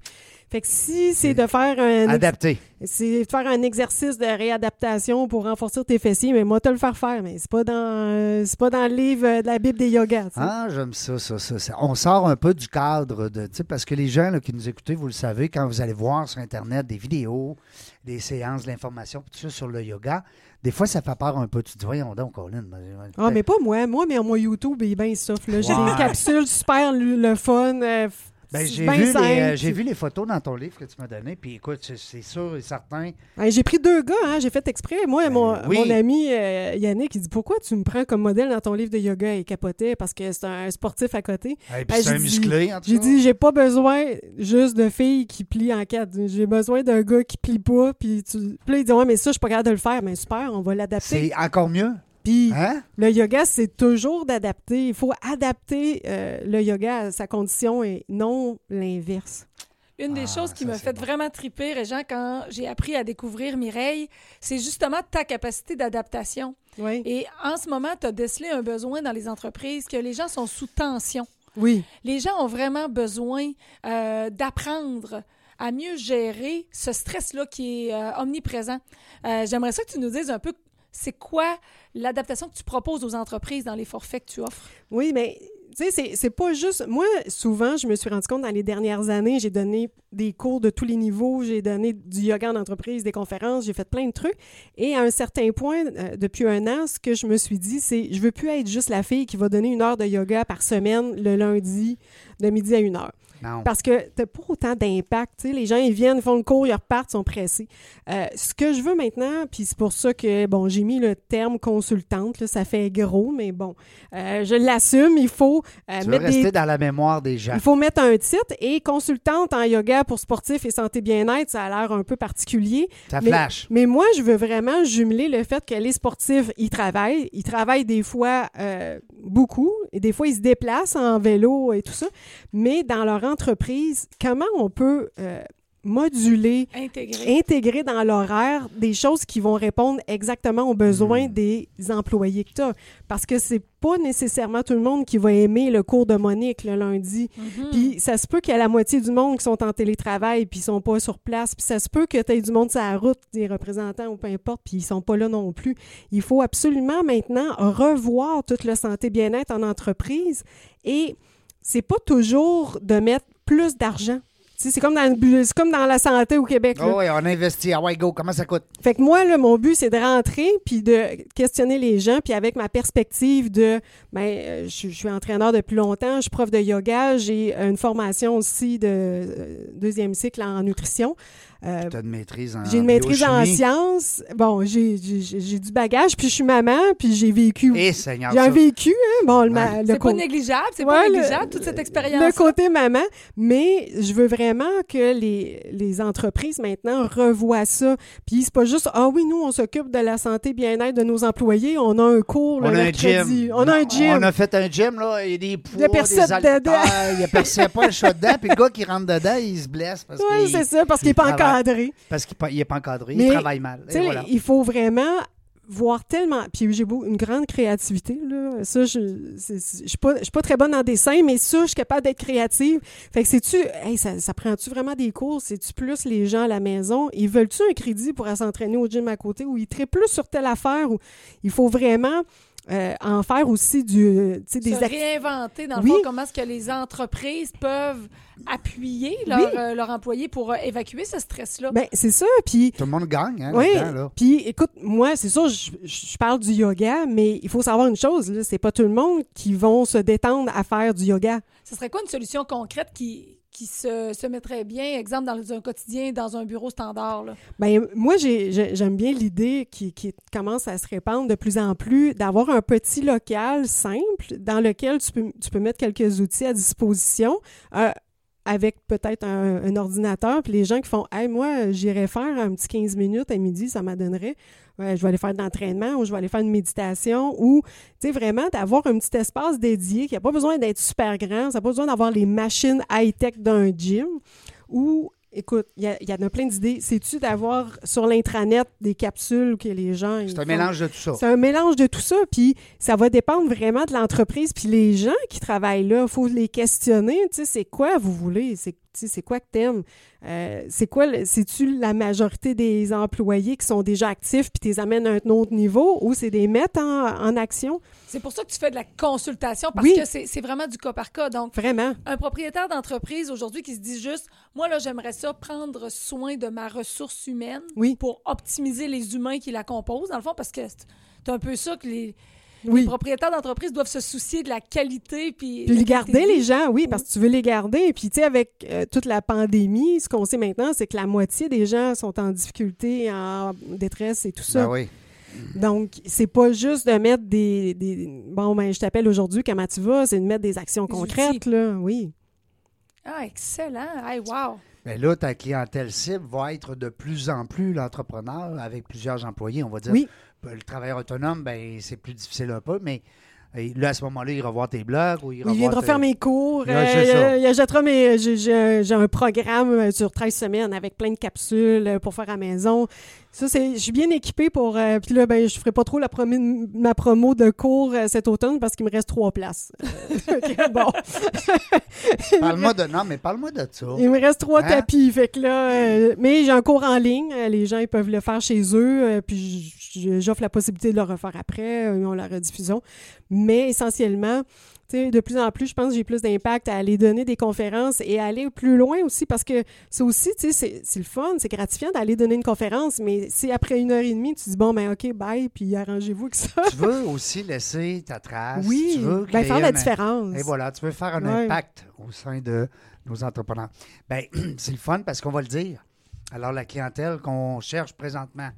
Fait que si c'est de faire un Adapté. c'est de faire un exercice de réadaptation pour renforcer tes fessiers, mais moi te le faire faire, mais c'est pas dans euh, c'est pas dans le livre de la Bible des yogas. Ah, j'aime ça, ça, ça, ça. On sort un peu du cadre de, parce que les gens là, qui nous écoutez, vous le savez, quand vous allez voir sur Internet des vidéos, des séances, de l'information, tout ça sur le yoga, des fois, ça fait peur un peu. Tu te dis, voyons donc, Colin. ben, Ah, mais pas moi. Moi, mais mon YouTube est bien soft. J'ai des capsules super le, fun. euh, Ben, j'ai vu, les, euh, j'ai vu les photos dans ton livre que tu m'as donné, puis écoute, c'est- c'est sûr et certain. Ouais, J'ai pris deux gars, hein, j'ai fait exprès. Moi, Ben mon, oui. mon ami euh, Yannick, il dit Pourquoi tu me prends comme modèle dans ton livre de yoga Il capotait? Parce que c'est un sportif à côté. Et puis Ben, c'est un dit- musclé, en tout J'ai dit J'ai pas besoin juste de filles qui plient en quatre. J'ai besoin d'un gars qui plie pas. Puis, tu... puis là, il dit Ouais, mais ça, je suis pas capable de le faire. Mais super, on va l'adapter. C'est encore mieux. Puis Hein? le yoga, c'est toujours d'adapter. Il faut adapter euh, le yoga à sa condition et non l'inverse. Une des Ah, choses qui m'a fait bon. vraiment triper, Régent, quand j'ai appris à découvrir Mireille, c'est justement ta capacité d'adaptation. Oui. Et en ce moment, tu as décelé un besoin dans les entreprises que les gens sont sous tension. Oui. Les gens ont vraiment besoin euh, d'apprendre à mieux gérer ce stress-là qui est euh, omniprésent. Euh, J'aimerais ça que tu nous dises un peu c'est quoi l'adaptation que tu proposes aux entreprises dans les forfaits que tu offres? Oui, mais tu sais, c'est- pas juste. Moi, souvent, je me suis rendu compte dans les dernières années, j'ai donné des cours de tous les niveaux, j'ai donné du yoga en entreprise, des conférences, j'ai fait plein de trucs. Et à un certain point, euh, depuis un an, ce que je me suis dit, c'est je veux plus être juste la fille qui va donner une heure de yoga par semaine le lundi de midi à une heure. Non. Parce que t'as pas autant d'impact. Les gens, ils viennent, ils font le cours, ils repartent, ils sont pressés. Euh, ce que je veux maintenant, puis c'est pour ça que, bon, j'ai mis le terme consultante, là, ça fait gros, mais bon, euh, je l'assume, il faut euh, tu veux rester des... dans la mémoire des gens. Il faut mettre un titre et consultante en yoga pour sportifs et santé bien-être, ça a l'air un peu particulier. Ça Mais- flash. Mais moi, je veux vraiment jumeler le fait que les sportifs, ils travaillent. Ils travaillent des fois euh, beaucoup et des fois, ils se déplacent en vélo et tout ça. Mais dans leur entreprise, comment on peut euh, moduler, Intégrer. intégrer dans l'horaire des choses qui vont répondre exactement aux besoins Hmm. des employés que tu as? Parce que c'est pas nécessairement tout le monde qui va aimer le cours de Monique le lundi. Mhm. Puis ça se peut qu'il y a la moitié du monde qui sont en télétravail puis ils sont pas sur place. Puis ça se peut que tu aies du monde sur la route, des représentants ou peu importe, puis ils sont pas là non plus. Il faut absolument maintenant revoir toute le santé bien-être en entreprise et c'est pas toujours de mettre plus d'argent. C'est comme, dans le- c'est comme dans la santé au Québec. Oh, oui, on investit. Ah ouais, go, comment ça coûte? Fait que moi, là, mon but, c'est de rentrer puis de questionner les gens, puis avec ma perspective de, ben, euh, je, je suis entraîneur depuis longtemps, je suis prof de yoga, j'ai une formation aussi de euh, deuxième cycle en nutrition. Euh, Tu as une maîtrise en j'ai une maîtrise en sciences. Bon, j'ai j'ai- j'ai du bagage, puis je suis maman, puis j'ai vécu. Eh, Seigneur. J'ai un vécu, hein? Bon, le, ma- le C'est pas négligeable, c'est pas Ouais, le- négligeable, toute cette expérience. le côté maman, mais je veux vraiment que les, les entreprises maintenant revoient ça. Puis c'est pas juste ah oui nous on s'occupe de la santé bien-être de nos employés, on a un cours le On a un gym. on a un gym. On a fait un gym, là. Il y a des poids, Il y a personne des haltères, dedans. Il y a personne, pas le chat dedans. Puis le gars qui rentre dedans, il se blesse Ouais, qu'il c'est ça parce qu'il est pas travaille. Encadré. parce qu'il n'est pas encadré. Mais, il travaille mal. Et voilà. il faut vraiment voir tellement puis j'ai une grande créativité là ça je je suis pas pas très bonne en dessin mais ça je suis capable d'être créative fait que c'est tu hey, ça, ça prend tu vraiment des cours? C'est tu plus les gens à la maison? Ils veulent tu un crédit pour s'entraîner au gym à côté ou ils traitent plus sur telle affaire ou il faut vraiment euh, en faire aussi du euh, tu sais des se réinventer, dans le Oui. fond, comment est-ce que les entreprises peuvent appuyer leurs Oui. euh, employés pour euh, évacuer ce stress-là? ben c'est ça puis Tout le monde gagne, hein, Oui, puis écoute, moi, c'est sûr, je, je parle du yoga, mais il faut savoir une chose, là, c'est pas tout le monde qui vont se détendre à faire du yoga. Ce serait quoi une solution concrète qui, qui se, se mettrait bien, exemple, dans un quotidien, dans un bureau standard? Là? Ben, moi, j'ai- j'ai- j'aime bien l'idée qui, qui commence à se répandre de plus en plus d'avoir un petit local simple dans lequel tu peux, tu peux mettre quelques outils à disposition. euh, avec peut-être un, ordinateur, puis les gens qui font Hey, moi, j'irais faire un petit 15 minutes à midi, ça m'adonnerait. Je vais aller faire de l'entraînement ou je vais aller faire une méditation ou, tu sais, vraiment d'avoir un petit espace dédié qui n'a pas besoin d'être super grand, ça n'a pas besoin d'avoir les machines high-tech d'un gym ou, écoute, il y, y en a plein d'idées. C'est-tu d'avoir sur l'intranet des capsules que les gens. C'est un font? mélange de tout ça. C'est un mélange de tout ça, puis ça va dépendre vraiment de l'entreprise, puis les gens qui travaillent là, il faut les questionner, tu sais, c'est quoi vous voulez? C'est tu tu sais, c'est quoi que t'aimes? Euh, c'est quoi, c'est-tu la majorité des employés qui sont déjà actifs puis t'es amènes à un autre niveau ou c'est des mettre en, en action? C'est pour ça que tu fais de la consultation, parce Oui. que c'est vraiment du cas par cas. Donc, Vraiment. un propriétaire d'entreprise aujourd'hui qui se dit juste, moi, là, j'aimerais ça prendre soin de ma ressource humaine Oui. pour optimiser les humains qui la composent, dans le fond, parce que c'est un peu ça que les, les propriétaires d'entreprise doivent se soucier de la qualité. Puis, Puis garder, les gens, oui, parce que tu veux les garder. Puis, tu sais, avec euh, toute la pandémie, ce qu'on sait maintenant, c'est que la moitié des gens sont en difficulté, en détresse et tout ça. Ben oui. Donc, c'est pas juste de mettre des. des- bon, ben, je t'appelle aujourd'hui, comment tu vas? C'est de mettre des actions concrètes, là, oui. Ah, excellent. Hey, wow. Ben là, ta clientèle cible va être de plus en plus l'entrepreneur avec plusieurs employés. On va dire, Oui. le travailleur autonome, ben, c'est plus difficile un peu, mais euh, là, à ce moment-là, il va voir tes blogs ou il, Il viendra faire mes cours. Ouais, euh, il achètera mes. J'ai, j'ai- un programme euh, sur 13 semaines avec plein de capsules euh, pour faire à la maison. Ça, c'est, je suis bien équipée pour. euh, Puis là, ben, je ferai pas trop la promi- ma promo de cours euh, cet automne parce qu'il me reste trois places. <laughs> Euh, bon. <laughs> Parle-moi de... Non, mais parle-moi de ça. Il me reste trois Hein? tapis. Fait que là, euh, mais j'ai un cours en ligne. Euh, Les gens ils peuvent le faire chez eux. euh, puis j- j- j'offre la possibilité de le refaire après. euh, ont la rediffusion. Mais essentiellement, de plus en plus, je pense que j'ai plus d'impact à aller donner des conférences et à aller plus loin aussi parce que c'est aussi, c'est- le fun, c'est gratifiant d'aller donner une conférence, mais si après une heure et demie, tu dis bon, ben OK, bye, puis arrangez-vous avec ça. tu veux aussi laisser ta trace. oui, Tu veux ben, faire la un- différence. Et voilà, tu veux faire un Ouais. impact au sein de nos entrepreneurs. Ben, <clears throat> c'est le fun parce qu'on va le dire. Alors, la clientèle qu'on cherche présentement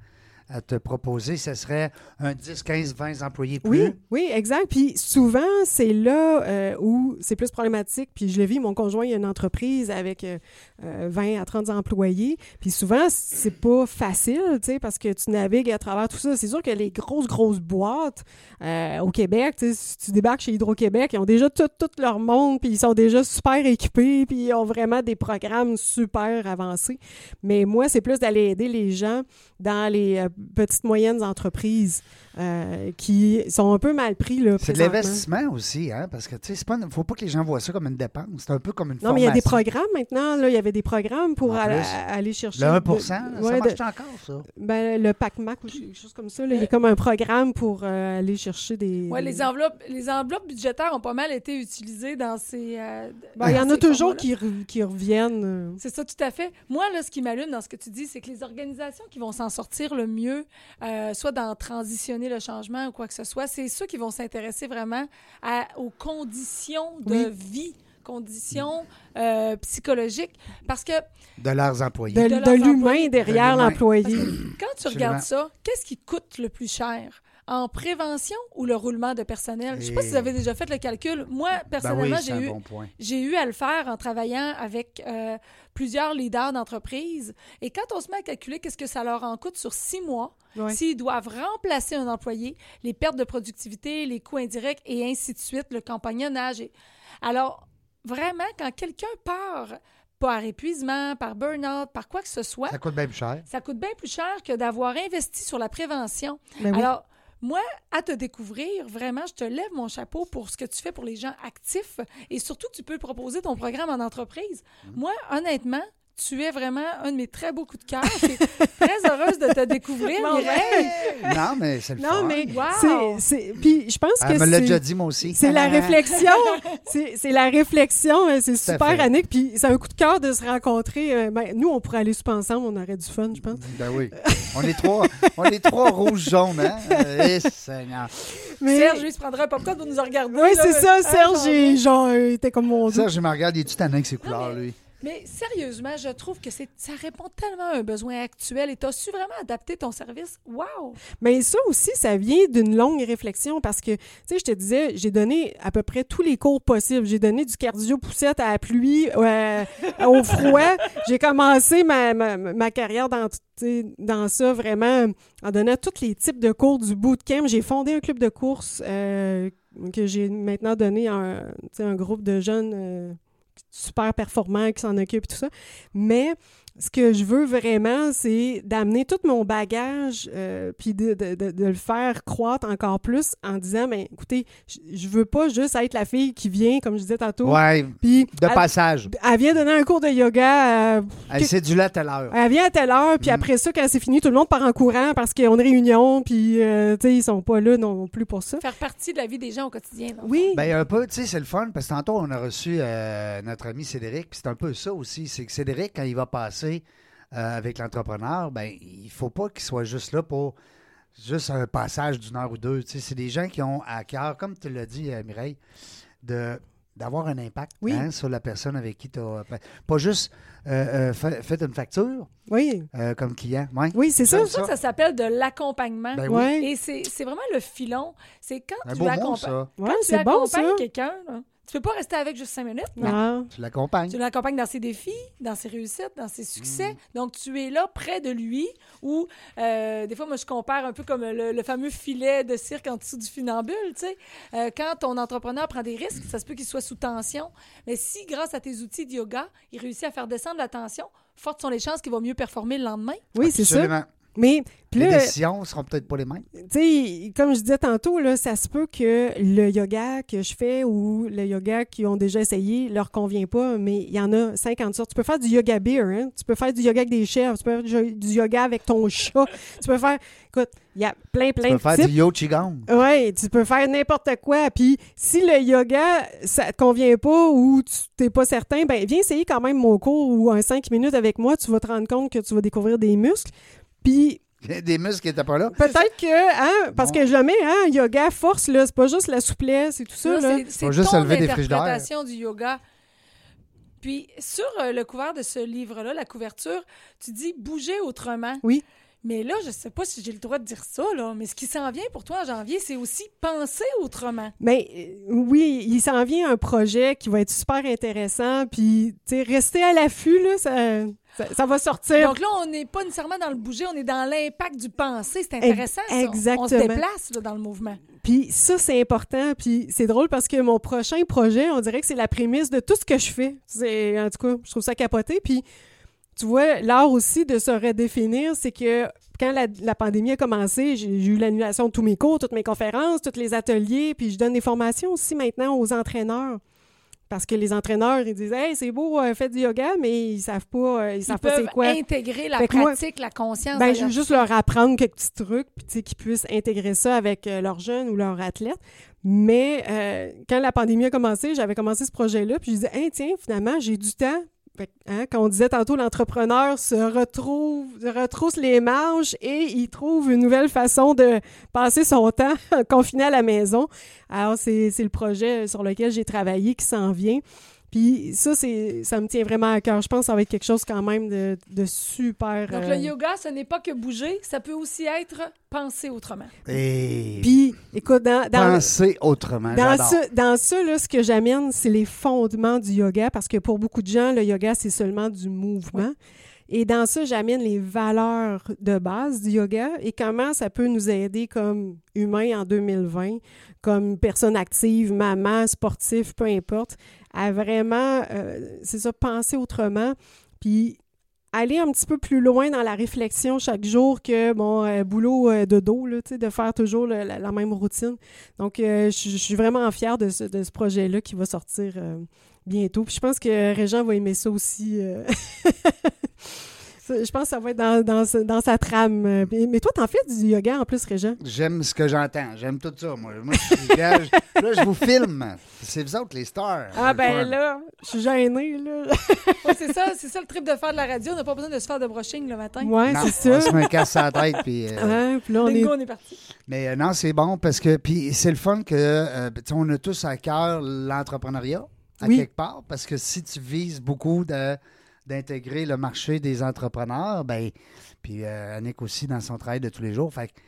à te proposer, ce serait un 10, 15, 20 employés plus. Oui, oui, exact. Puis souvent, c'est là euh, où c'est plus problématique. Puis je le vis, mon conjoint, il a une entreprise avec euh, euh, 20 à 30 employés. Puis souvent, c'est pas facile, tu sais, parce que tu navigues à travers tout ça. C'est sûr que les grosses, grosses boîtes euh, au Québec, tu sais, si tu débarques chez Hydro-Québec, ils ont déjà tout, tout leur monde, puis ils sont déjà super équipés, puis ils ont vraiment des programmes super avancés. Mais moi, c'est plus d'aller aider les gens dans les euh, petites moyennes entreprises euh, qui sont un peu mal pris là, C'est de l'investissement aussi, hein, parce que tu sais, c'est pas, une- faut pas que les gens voient ça comme une dépense. C'est un peu comme une Non, mais il y a des programmes maintenant. Là, il y avait des programmes pour aller, chercher. Le 1 de- ça ouais, marche de- encore, ça? ben, le PAC-MAC ou quelque chose comme ça. là, il y a comme un programme pour euh, aller chercher des. Ouais, les enveloppes, les enveloppes budgétaires ont pas mal été utilisées dans ces. euh, Ben, il y en a toujours qui, re- qui reviennent. C'est ça, tout à fait. Moi, là, ce qui m'allume dans ce que tu dis, c'est que les organisations qui vont s'en sortir le mieux, euh, soit dans transitionner le changement ou quoi que ce soit, c'est ceux qui vont s'intéresser vraiment à- aux conditions de Oui. vie, conditions euh, psychologiques. Parce que De leurs employés. De, De de leurs l'humain derrière l'employé. quand tu Absolument. regardes ça, qu'est-ce qui coûte le plus cher? En prévention ou le roulement de personnel? Je ne sais pas si vous avez déjà fait le calcul. Moi, Ben oui, personnellement, j'ai eu, bon point. j'ai eu à le faire en travaillant avec euh, plusieurs leaders d'entreprise. Et quand on se met à calculer qu'est-ce que ça leur en coûte sur six mois, s'ils doivent remplacer un employé, les pertes de productivité, les coûts indirects et ainsi de suite, le compagnonnage. et- Alors, vraiment, quand quelqu'un part par épuisement, par burn-out, par quoi que ce soit, Ça coûte bien plus cher. ça coûte bien plus cher que d'avoir investi sur la prévention. Ben oui. Alors, moi, à te découvrir, vraiment, je te lève mon chapeau pour ce que tu fais pour les gens actifs et surtout, tu peux proposer ton programme en entreprise. Moi, honnêtement, tu es vraiment un de mes très beaux coups de cœur. Je suis très heureuse de te découvrir, <laughs> Bon, Mireille. Non, mais c'est le Non, fun. mais Wow! c'est- c'est. Puis je pense que Elle me l'a déjà dit, moi aussi. C'est la réflexion. C'est c'est la réflexion. euh, C'est super. Annick. Puis c'est un coup de cœur de se rencontrer. Euh, ben, nous, on pourrait aller super ensemble. On aurait du fun, je pense. Ben oui. On est trois, on est trois rouges-jaunes, hein? Eh, Seigneur. Mais... Serge, lui, il se prendra un popcorn pour nous regarder. Oui, là. c'est ça. Ah, Serge, genre, euh, était comme mon. Serge, je me regarde, il est-tu tanné avec ses couleurs, mais- lui? Mais sérieusement, je trouve que c'est ça répond tellement à un besoin actuel et tu as su vraiment adapter ton service? Wow! Mais ça aussi, ça vient d'une longue réflexion parce que, tu sais, je te disais, j'ai donné à peu près tous les cours possibles. J'ai donné du cardio-poussette à la pluie, euh, au <laughs> froid. J'ai commencé ma, ma, ma carrière dans, dans ça vraiment en donnant tous les types de cours du bootcamp. J'ai fondé un club de course euh, que j'ai maintenant donné à un, un groupe de jeunes euh, super performants qui s'en occupent et tout ça. Mais ce que je veux vraiment, c'est d'amener tout mon bagage, euh, puis de, de- de- de le faire croître encore plus en disant, mais écoutez, je- je veux pas juste être la fille qui vient, comme je disais tantôt, Ouais, puis de elle, passage. elle vient donner un cours de yoga, euh, Elle s'est du là à l'heure. elle vient à telle heure, puis Mm. après ça, quand c'est fini, tout le monde part en courant parce qu'on est réunion, puis euh, tu sais, ils sont pas là non plus pour ça. Faire partie de la vie des gens au quotidien. le Oui, Ben un peu, tu sais, c'est le fun, parce que tantôt, on a reçu euh, notre ami Cédric, puis c'est un peu ça aussi, c'est que Cédric, quand il va passer euh, avec l'entrepreneur, ben il faut pas qu'il soit juste là pour juste un passage d'une heure ou deux. Tu sais, c'est des gens qui ont à cœur, comme tu l'as dit, euh, Mireille, de d'avoir un impact Oui. hein, sur la personne avec qui tu as... Pas juste euh, euh, fait, fait une facture oui, euh, comme client. Ouais. oui, c'est ça. C'est pour ça que ça s'appelle de l'accompagnement. Ben oui. Et c'est c'est vraiment le filon. C'est quand Un tu beau mot, ça. ouais, Quand tu bon accompagnes quelqu'un, tu peux pas rester avec juste cinq minutes. Ah. Tu l'accompagnes. Tu l'accompagnes dans ses défis, dans ses réussites, dans ses Mm. succès. Donc, tu es là près de lui. Ou, euh, des fois, moi, je compare un peu comme le, le fameux filet de cirque en dessous du funambule. Tu sais, Euh, quand ton entrepreneur prend des risques, ça se peut qu'il soit sous tension. Mais si, grâce à tes outils de yoga, il réussit à faire descendre la tension, fortes sont les chances qu'il va mieux performer le lendemain. Oui, c'est ça. Mais puis Les là, décisions seront peut-être pas les mêmes. tu sais, comme je disais tantôt, là, ça se peut que le yoga que je fais ou le yoga qu'ils ont déjà essayé leur convient pas, mais il y en a 50 sortes. Tu peux faire du yoga beer, hein? tu peux faire du yoga avec des chèvres, tu peux faire du yoga avec ton chat, tu peux faire... Écoute, il y a plein, plein Tu peux de faire types. du yo qigong. Oui, tu peux faire n'importe quoi. Puis si le yoga, ça te convient pas ou tu t'es pas certain, ben viens essayer quand même mon cours ou un 5 minutes avec moi. Tu vas te rendre compte que tu vas découvrir des muscles. Puis <laughs> Des muscles qui n'étaient pas là. peut-être que, hein, parce Bon. que jamais, hein, yoga force, là, c'est pas juste la souplesse et tout ça, c'est- c'est juste ton enlever des interprétation du yoga. Puis, sur euh, le couvert de ce livre-là, la couverture, tu dis bouger autrement. Oui. Mais là, je sais pas si j'ai le droit de dire ça, là, mais ce qui s'en vient pour toi en janvier, c'est aussi penser autrement. Mais euh, oui, il s'en vient un projet qui va être super intéressant. Puis, tu sais, rester à l'affût, là, ça, ça, ça va sortir. Donc là, on n'est pas nécessairement dans le bouger, on est dans l'impact du penser. C'est intéressant, ça. On se exactement. déplace là, dans le mouvement. Puis ça, c'est important. Puis c'est drôle parce que mon prochain projet, on dirait que c'est la prémisse de tout ce que je fais. C'est, en tout cas, je trouve ça capoté. Puis tu vois, l'art aussi de se redéfinir, c'est que quand la, la pandémie a commencé, j'ai eu l'annulation de tous mes cours, toutes mes conférences, tous les ateliers. Puis je donne des formations aussi maintenant aux entraîneurs. Parce que les entraîneurs, ils disent Hey, c'est beau, euh, faites du yoga, mais ils savent pas, euh, ils Ils savent pas c'est quoi. intégrer la Fait que moi, pratique, la conscience. Ben, je veux juste leur apprendre quelques petits trucs, puis tu sais, qu'ils puissent intégrer ça avec euh, leurs jeunes ou leurs athlètes. Mais euh, quand la pandémie a commencé, j'avais commencé ce projet-là, puis je disais, hey, tiens, finalement, j'ai du temps. Que, hein, quand on disait tantôt, l'entrepreneur se retrouve, retrousse les marges et il trouve une nouvelle façon de passer son <laughs> temps confiné à la maison. Alors, c'est le projet sur lequel j'ai travaillé qui s'en vient. Puis ça, c'est ça me tient vraiment à cœur. Je pense que ça va être quelque chose quand même de, de super... Donc, euh, le yoga, ce n'est pas que bouger, ça peut aussi être penser autrement. Et Puis, écoute, dans, dans, penser autrement. dans, ça, dans ça, là, ce que j'amène, c'est les fondements du yoga, parce que pour beaucoup de gens, le yoga, c'est seulement du mouvement. Et dans ça, j'amène les valeurs de base du yoga et comment ça peut nous aider comme humains en 2020, comme personne active, maman, sportif, peu importe, à vraiment, euh, c'est ça, penser autrement, puis aller un petit peu plus loin dans la réflexion chaque jour que mon euh, boulot euh, de dos, là, de faire toujours la, même routine. Donc, je suis vraiment fière de ce, de ce projet-là qui va sortir bientôt. Puis je pense que Régent va aimer ça aussi. <laughs> Je pense que ça va être dans, dans, dans sa trame. Euh, Mais, toi, t'en fais du yoga en plus, Régent? J'aime ce que j'entends. J'aime tout ça. Moi, moi je, suis- je- là, je vous filme. C'est vous autres, les stars. Ah ben là, je suis gênée, là. <laughs> Ouais, c'est ça, c'est ça le trip de faire de la radio. On n'a pas besoin de se faire de brushing le matin. Ouais, c'est On ça. se met un casse à la tête. Puis, euh, <laughs> Hein, puis là, on est... On est parti. Mais euh, non, c'est bon parce que. Puis c'est le fun que. euh, tu sais, on a tous à cœur l'entrepreneuriat, à Oui. quelque part. Parce que si tu vises beaucoup de- d'intégrer le marché des entrepreneurs, ben. Puis euh, Annick aussi dans son travail de tous les jours. Fait que-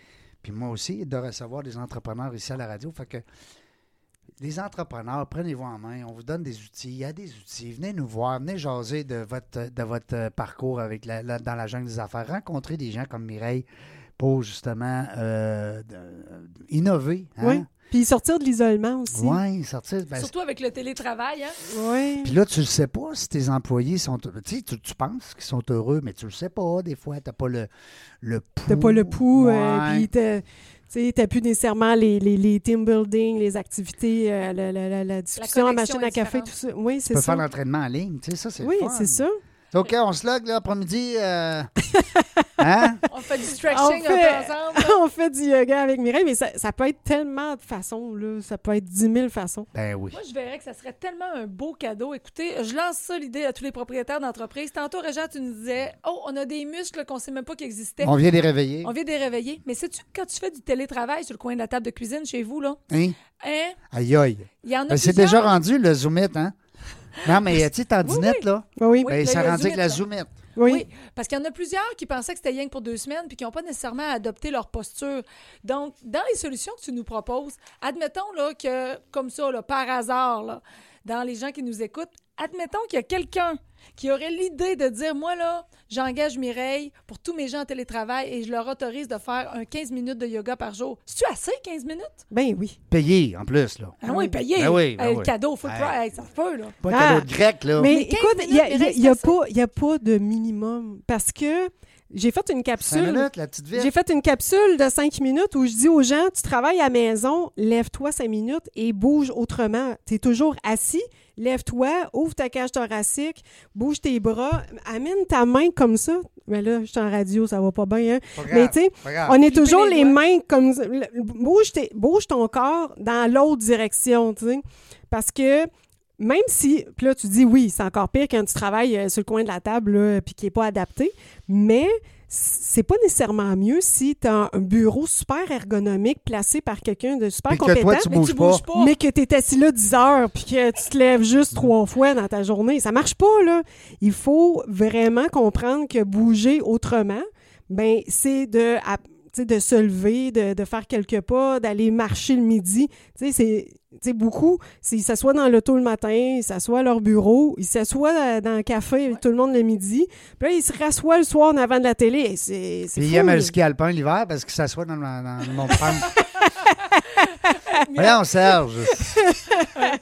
puis moi aussi, de recevoir des entrepreneurs ici à la radio. Fait que. Les entrepreneurs, prenez-vous en main. On vous donne des outils. Il y a des outils. Venez nous voir. Venez jaser de votre, de votre euh, parcours avec la- dans la jungle des affaires. Rencontrez des gens comme Mireille pour justement euh, de- innover. hein? Puis sortir de l'isolement aussi. Oui, sortir. ben, Surtout avec le télétravail, hein? Ouais. Puis là, tu ne sais pas si tes employés sont. Tu sais, tu, tu penses qu'ils sont heureux, mais tu le sais pas. Des fois, tu n'as pas le, le pouls. T'as pas le pouls, euh, Ouais. puis t'as- tu sais, t'as plus nécessairement les, les, les team building, les activités, euh, la, la- la- la discussion en machine à café, tout ça. Oui, tu c'est peux ça. faire l'entraînement en ligne. Tu sais, ça, c'est le Oui, c'est ça. OK, on se log l'après-midi. euh, <laughs> Hein? On fait du stretching On fait- un peu ensemble. <laughs> On fait du yoga avec Mireille, mais ça, ça peut être tellement de façons, là. Ça peut être 10 000 façons. Ben oui. Moi, je verrais que ça serait tellement un beau cadeau. Écoutez, je lance ça l'idée à tous les propriétaires d'entreprises. Tantôt, Régent, tu nous disais Oh, on a des muscles qu'on sait même pas qu'ils existaient. On vient les réveiller. On vient de les réveiller. Mais sais-tu, quand tu fais du télétravail sur le coin de la table de cuisine chez vous, là, Hein? hein, Aïe, aïe. il y en a Ben, c'est déjà rendu le Zoomit, hein? Non, mais tu sais, t'en dinette, là. Oui, oui. Ben, Oui, ça avec la Zoomit. oui. Oui, parce qu'il y en a plusieurs qui pensaient que c'était rien que pour deux semaines puis qui n'ont pas nécessairement adopté leur posture. Donc, dans les solutions que tu nous proposes, admettons là, que, comme ça, là, par hasard, là, dans les gens qui nous écoutent, admettons qu'il y a quelqu'un qui aurait l'idée de dire Moi, là, j'engage Mireille pour tous mes gens en télétravail et je leur autorise de faire un 15 minutes de yoga par jour. C'est-tu assez, 15 minutes? Ben oui. Payé, en plus, là. Ah oui, payé. Ben oui, ben oui. Le cadeau, full Hey. price, hey, ça se peut, là. Pas Ah. cadeau de grec, là. Mais, Mais 15 écoute, il n'y a, y y pas, y a pas de minimum parce que j'ai fait une Cinq capsule. minutes, la petite. J'ai fait une capsule de cinq minutes où je dis aux gens, tu travailles à la maison, lève-toi cinq minutes et bouge autrement. Tu es toujours assis, lève-toi, ouvre ta cage thoracique, bouge tes bras, amène ta main comme ça. Mais là, je suis en radio, ça va pas bien. Hein? Pas Mais tu sais, on est toujours les les mains comme bouge, tes- bouge ton corps dans l'autre direction, tu sais. Parce que même si, puis là, tu dis oui, c'est encore pire quand tu travailles euh, sur le coin de la table, là, puis qui n'est pas adapté, mais c'est pas nécessairement mieux si tu as un bureau super ergonomique placé par quelqu'un de super Puis que compétent. toi, tu Mais bouges tu pas. bouges pas. Mais que tu es assis là 10 heures puis que tu te lèves juste trois fois dans ta journée. Ça marche pas, là. Il faut vraiment comprendre que bouger autrement, ben c'est de, à- tu sais, de se lever, de, de faire quelques pas, d'aller marcher le midi. Tu sais, sais, beaucoup, ils s'assoient dans l'auto le matin, ils s'assoient à leur bureau, ils s'assoient dans un café avec tout le monde le midi, puis là, ils se rassoient le soir en avant de la télé. Et C'est c'est Puis il fou, aime là. le ski alpin l'hiver parce qu'il s'assoit dans, le- dans <laughs> le. <laughs> Voyons, Serge.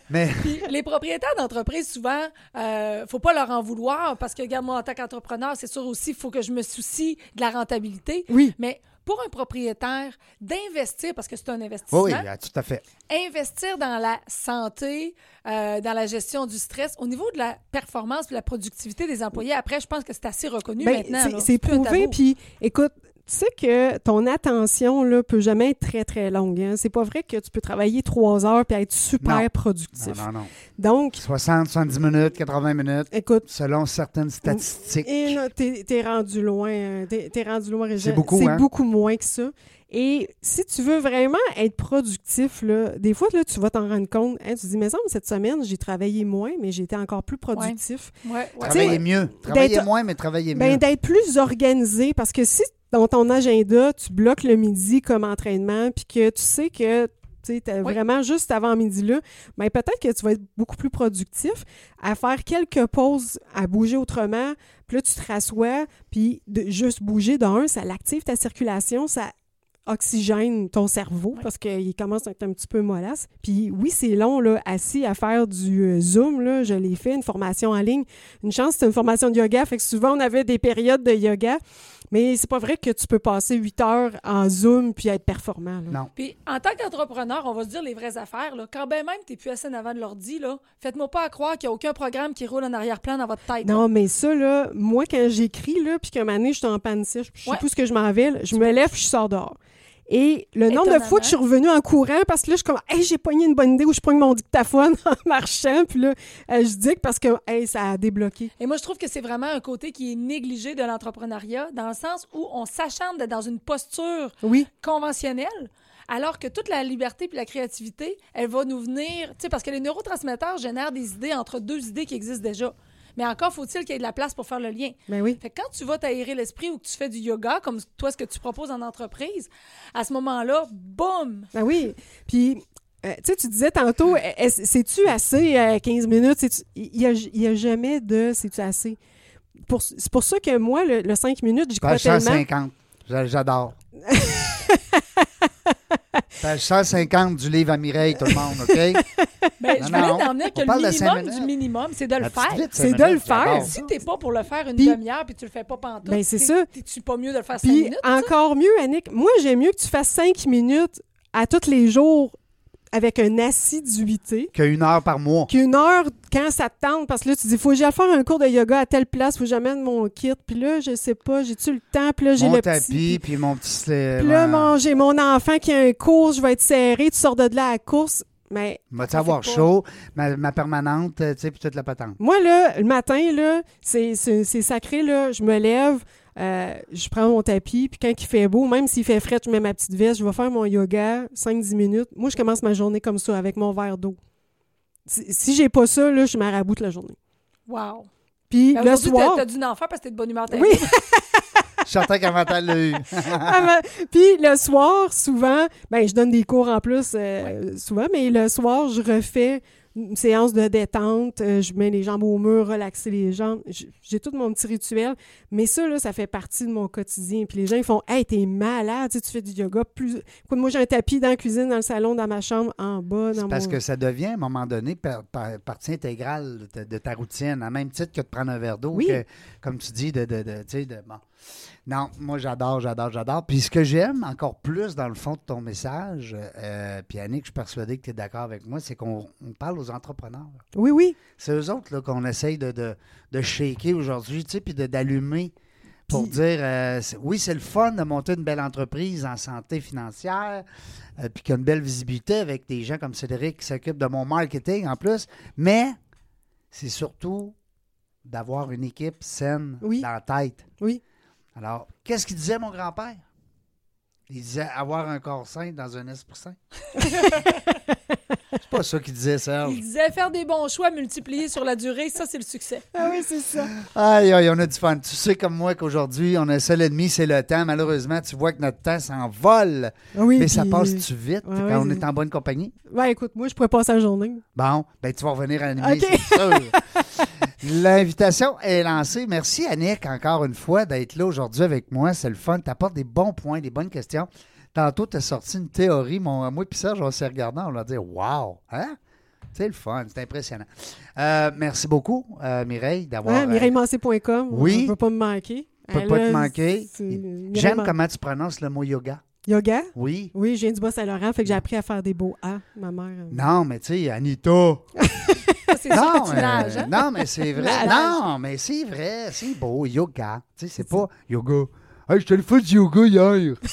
Mais Puis les propriétaires d'entreprises, souvent, euh, faut pas leur en vouloir parce que, regarde, moi, en tant qu'entrepreneur, c'est sûr aussi, il faut que je me soucie de la rentabilité. Oui. Mais pour un propriétaire, d'investir, parce que c'est un investissement, oui, tout à fait. investir dans la santé, euh, dans la gestion du stress, au niveau de la performance de la productivité des employés, après, je pense que c'est assez reconnu Ben, maintenant. c'est- prouvé. Puis, écoute, tu sais que ton attention là, peut jamais être très, très longue. Hein? C'est pas vrai que tu peux travailler trois heures puis être super Non. productif. Non, non, non. Donc, 60, 70 minutes, 80 minutes, écoute, selon certaines statistiques. et là, t'es rendu loin. hein. T'es rendu loin. C'est beaucoup, C'est hein? beaucoup moins que ça. Et si tu veux vraiment être productif, là, des fois, là, tu vas t'en rendre compte. Hein, tu te dis, mais ça, cette semaine, j'ai travaillé moins, mais j'ai été encore plus productif. Ouais, ouais. Travailler mieux. Travailler d'être- moins, mais travailler mieux. Ben, d'être plus organisé parce que si dans ton agenda, tu bloques le midi comme entraînement, puis que tu sais que tu Oui. vraiment juste avant midi là, ben peut-être que tu vas être beaucoup plus productif à faire quelques pauses, à bouger autrement. Puis là, tu te rassois, puis de juste bouger d'un, ça l'active ta circulation, ça oxygène ton cerveau parce qu'il commence à être un petit peu mollasse. Puis oui, c'est long, là, assis à faire du euh, Zoom, là, je l'ai fait, une formation en ligne. Une chance, c'est une formation de yoga, fait que souvent, on avait des périodes de yoga, mais c'est pas vrai que tu peux passer huit heures en Zoom puis être performant. là. Non. Puis, en tant qu'entrepreneur, on va se dire les vraies affaires. Là. Quand ben même tu plus assis en avant de l'ordi, là, faites-moi pas à croire qu'il n'y a aucun programme qui roule en arrière-plan dans votre tête. là. Non, mais ça, là, moi, quand j'écris, là, puis qu'un moment donné, je suis en panne sèche, puis je sais Ouais. plus ce que je m'en vais, là, je me lève, je sors dehors. Et le nombre de fois que je suis revenue en courant, parce que là, je suis comme, hey, j'ai pogné une bonne idée où je pogne mon dictaphone <laughs> en marchant, puis là, euh, je dis que parce que, hey, ça a débloqué. Et moi, je trouve que c'est vraiment un côté qui est négligé de l'entrepreneuriat, dans le sens où on s'acharne d'être dans une posture Oui. conventionnelle, alors que toute la liberté puis la créativité, elle va nous venir, tu sais, parce que les neurotransmetteurs génèrent des idées entre deux idées qui existent déjà. Mais encore faut-il qu'il y ait de la place pour faire le lien. Ben oui. Fait que quand tu vas t'aérer l'esprit ou que tu fais du yoga, comme toi, ce que tu proposes en entreprise, à ce moment-là, boum! Ben oui. Puis, euh, tu sais, tu disais tantôt, est- c'est-tu assez euh, 15 minutes? Il n'y a, y a jamais de c'est-tu assez? C'est pour ça que moi, le, le 5 minutes, j'y crois tellement. 150. J'a- J'adore. <laughs> <laughs> Page 150 du livre à Mireille, tout le monde, OK? <laughs> Ben, Non, je voulais venir que On parle le de cinq minimum minutes. du minimum, c'est de le La petite faire. vite, C'est de le minutes, faire. j'adore Si t'es pas pour le faire une Puis- demi-heure puis tu le fais pas pantoute, Ben, c'est t'es- ça. T'es-tu pas mieux de le faire cinq Puis minutes? ça? encore mieux, Annick, moi, j'aime mieux que tu fasses cinq minutes à tous les jours avec une assiduité Qu'une heure par mois. qu'une heure quand ça te tente. Parce que là, tu dis, faut que j'aille faire un cours de yoga à telle place, faut que j'amène mon kit. Puis là, je sais pas, j'ai-tu le temps? Puis là, j'ai Mon le tapis, petit... puis mon petit... slip, Puis là, mon- j'ai mon enfant qui a un cours, je vais être serré, tu sors de là à la course. Mais Vas-tu avoir chaud, ma, ma permanente, euh, tu sais, puis toute la patente. Moi, là, le matin, là, c'est c'est- c'est sacré, là. Je me lève, euh, je prends mon tapis, puis quand il fait beau, même s'il fait frais, je mets ma petite veste, je vais faire mon yoga 5-10 minutes. Moi, je commence ma journée comme ça, avec mon verre d'eau. Si, si j'ai pas ça, là, je m'araboute la journée. Wow. Puis Ben, le soir... t'as- T'as dû en faire parce que t'es de bonne humeur. Oui. aimé. <laughs> Je sentais qu'Avantal l'a eu. Puis le soir, souvent, ben je donne des cours en plus euh, souvent, mais le soir, je refais une séance de détente, euh, je mets les jambes au mur, relaxer les jambes. J'ai tout mon petit rituel, mais ça, là, ça fait partie de mon quotidien. Puis les gens, ils font Hey, t'es malade, tu sais, tu fais du yoga. Plus... Écoute, moi, j'ai un tapis dans la cuisine, dans le salon, dans ma chambre, en bas, dans C'est parce mon. que ça devient, à un moment donné, par- par- partie intégrale de ta, de ta routine, à même titre que de prendre un verre d'eau, Oui. que, comme tu dis, de, de, de- bon. Non, moi, j'adore, j'adore, j'adore. Puis ce que j'aime encore plus dans le fond de ton message, euh, puis Annick, je suis persuadé que tu es d'accord avec moi, c'est qu'on on parle aux entrepreneurs. Oui, oui. C'est eux autres là, qu'on essaye de, de, de shaker aujourd'hui, tu sais, puis de- d'allumer pour dire, euh, oui, c'est le fun de monter une belle entreprise en santé financière, euh, puis qui a une belle visibilité avec des gens comme Cédric qui s'occupe de mon marketing en plus, mais c'est surtout d'avoir une équipe saine Oui. dans la tête. Oui. Alors, qu'est-ce qu'il disait mon grand-père? Il disait avoir un corps sain dans un esprit sain. <laughs> c'est pas ça qu'il disait, Serge. Il disait faire des bons choix multipliés sur la durée, ça, c'est le succès. Ah oui, c'est ça. Aïe, aïe, on a du fun. Tu sais comme moi qu'aujourd'hui, on a un seul ennemi, c'est le temps. Malheureusement, tu vois que notre temps s'envole. Ah oui, mais ça passe-tu vite Ouais, quand ouais, on est en bonne compagnie? Ben, écoute, moi, je pourrais passer la journée. Bon, ben tu vas revenir à animer, OK. c'est sûr. <laughs> L'invitation est lancée. Merci, Annick, encore une fois, d'être là aujourd'hui avec moi. C'est le fun. Tu apportes des bons points, des bonnes questions. Tantôt, tu as sorti une théorie. Mon, moi et Serge, on s'est regardé, on l'a dit Wow! Hein? C'est le fun, c'est impressionnant. Euh, merci beaucoup, euh, Mireille, d'avoir. Ouais, euh, MireilleMancé.com. Oui. On peut pas me manquer. peut Elle, pas te manquer. J'aime comment tu prononces le mot yoga. Yoga? Oui. Oui, je viens du Bas-Saint-Laurent, fait que j'ai appris à faire des beaux A, ma mère. euh. Non, mais tu sais, Anita. <laughs> C'est Non, hein? non, mais c'est vrai. Non, mais c'est vrai. C'est beau. Yoga. Tu sais, c'est pas yoga. Hey, je te le fais du yoga hier. <laughs>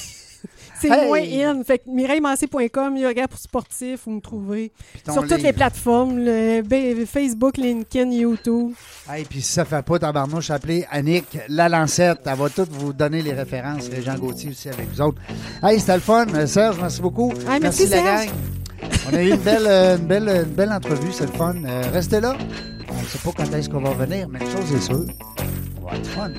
C'est Hey! moins in. Fait que MireilleMancé.com, yoga pour sportifs, vous me trouvez. Sur toutes les plateformes, le Facebook, LinkedIn, YouTube. Hey, puis si ça fait pas tabarnouche, appelez Annick La Lancette. Elle va toutes vous donner les références. Les Jean Gauthier aussi avec vous autres. Hey, c'était le fun. Euh, Serge, merci beaucoup. Hey, merci, la gang. On a eu une belle, euh, une belle, une belle entrevue. C'est le fun. Euh, restez là. On ne sait pas quand est-ce qu'on va revenir, mais une chose est sûre. On va être fun.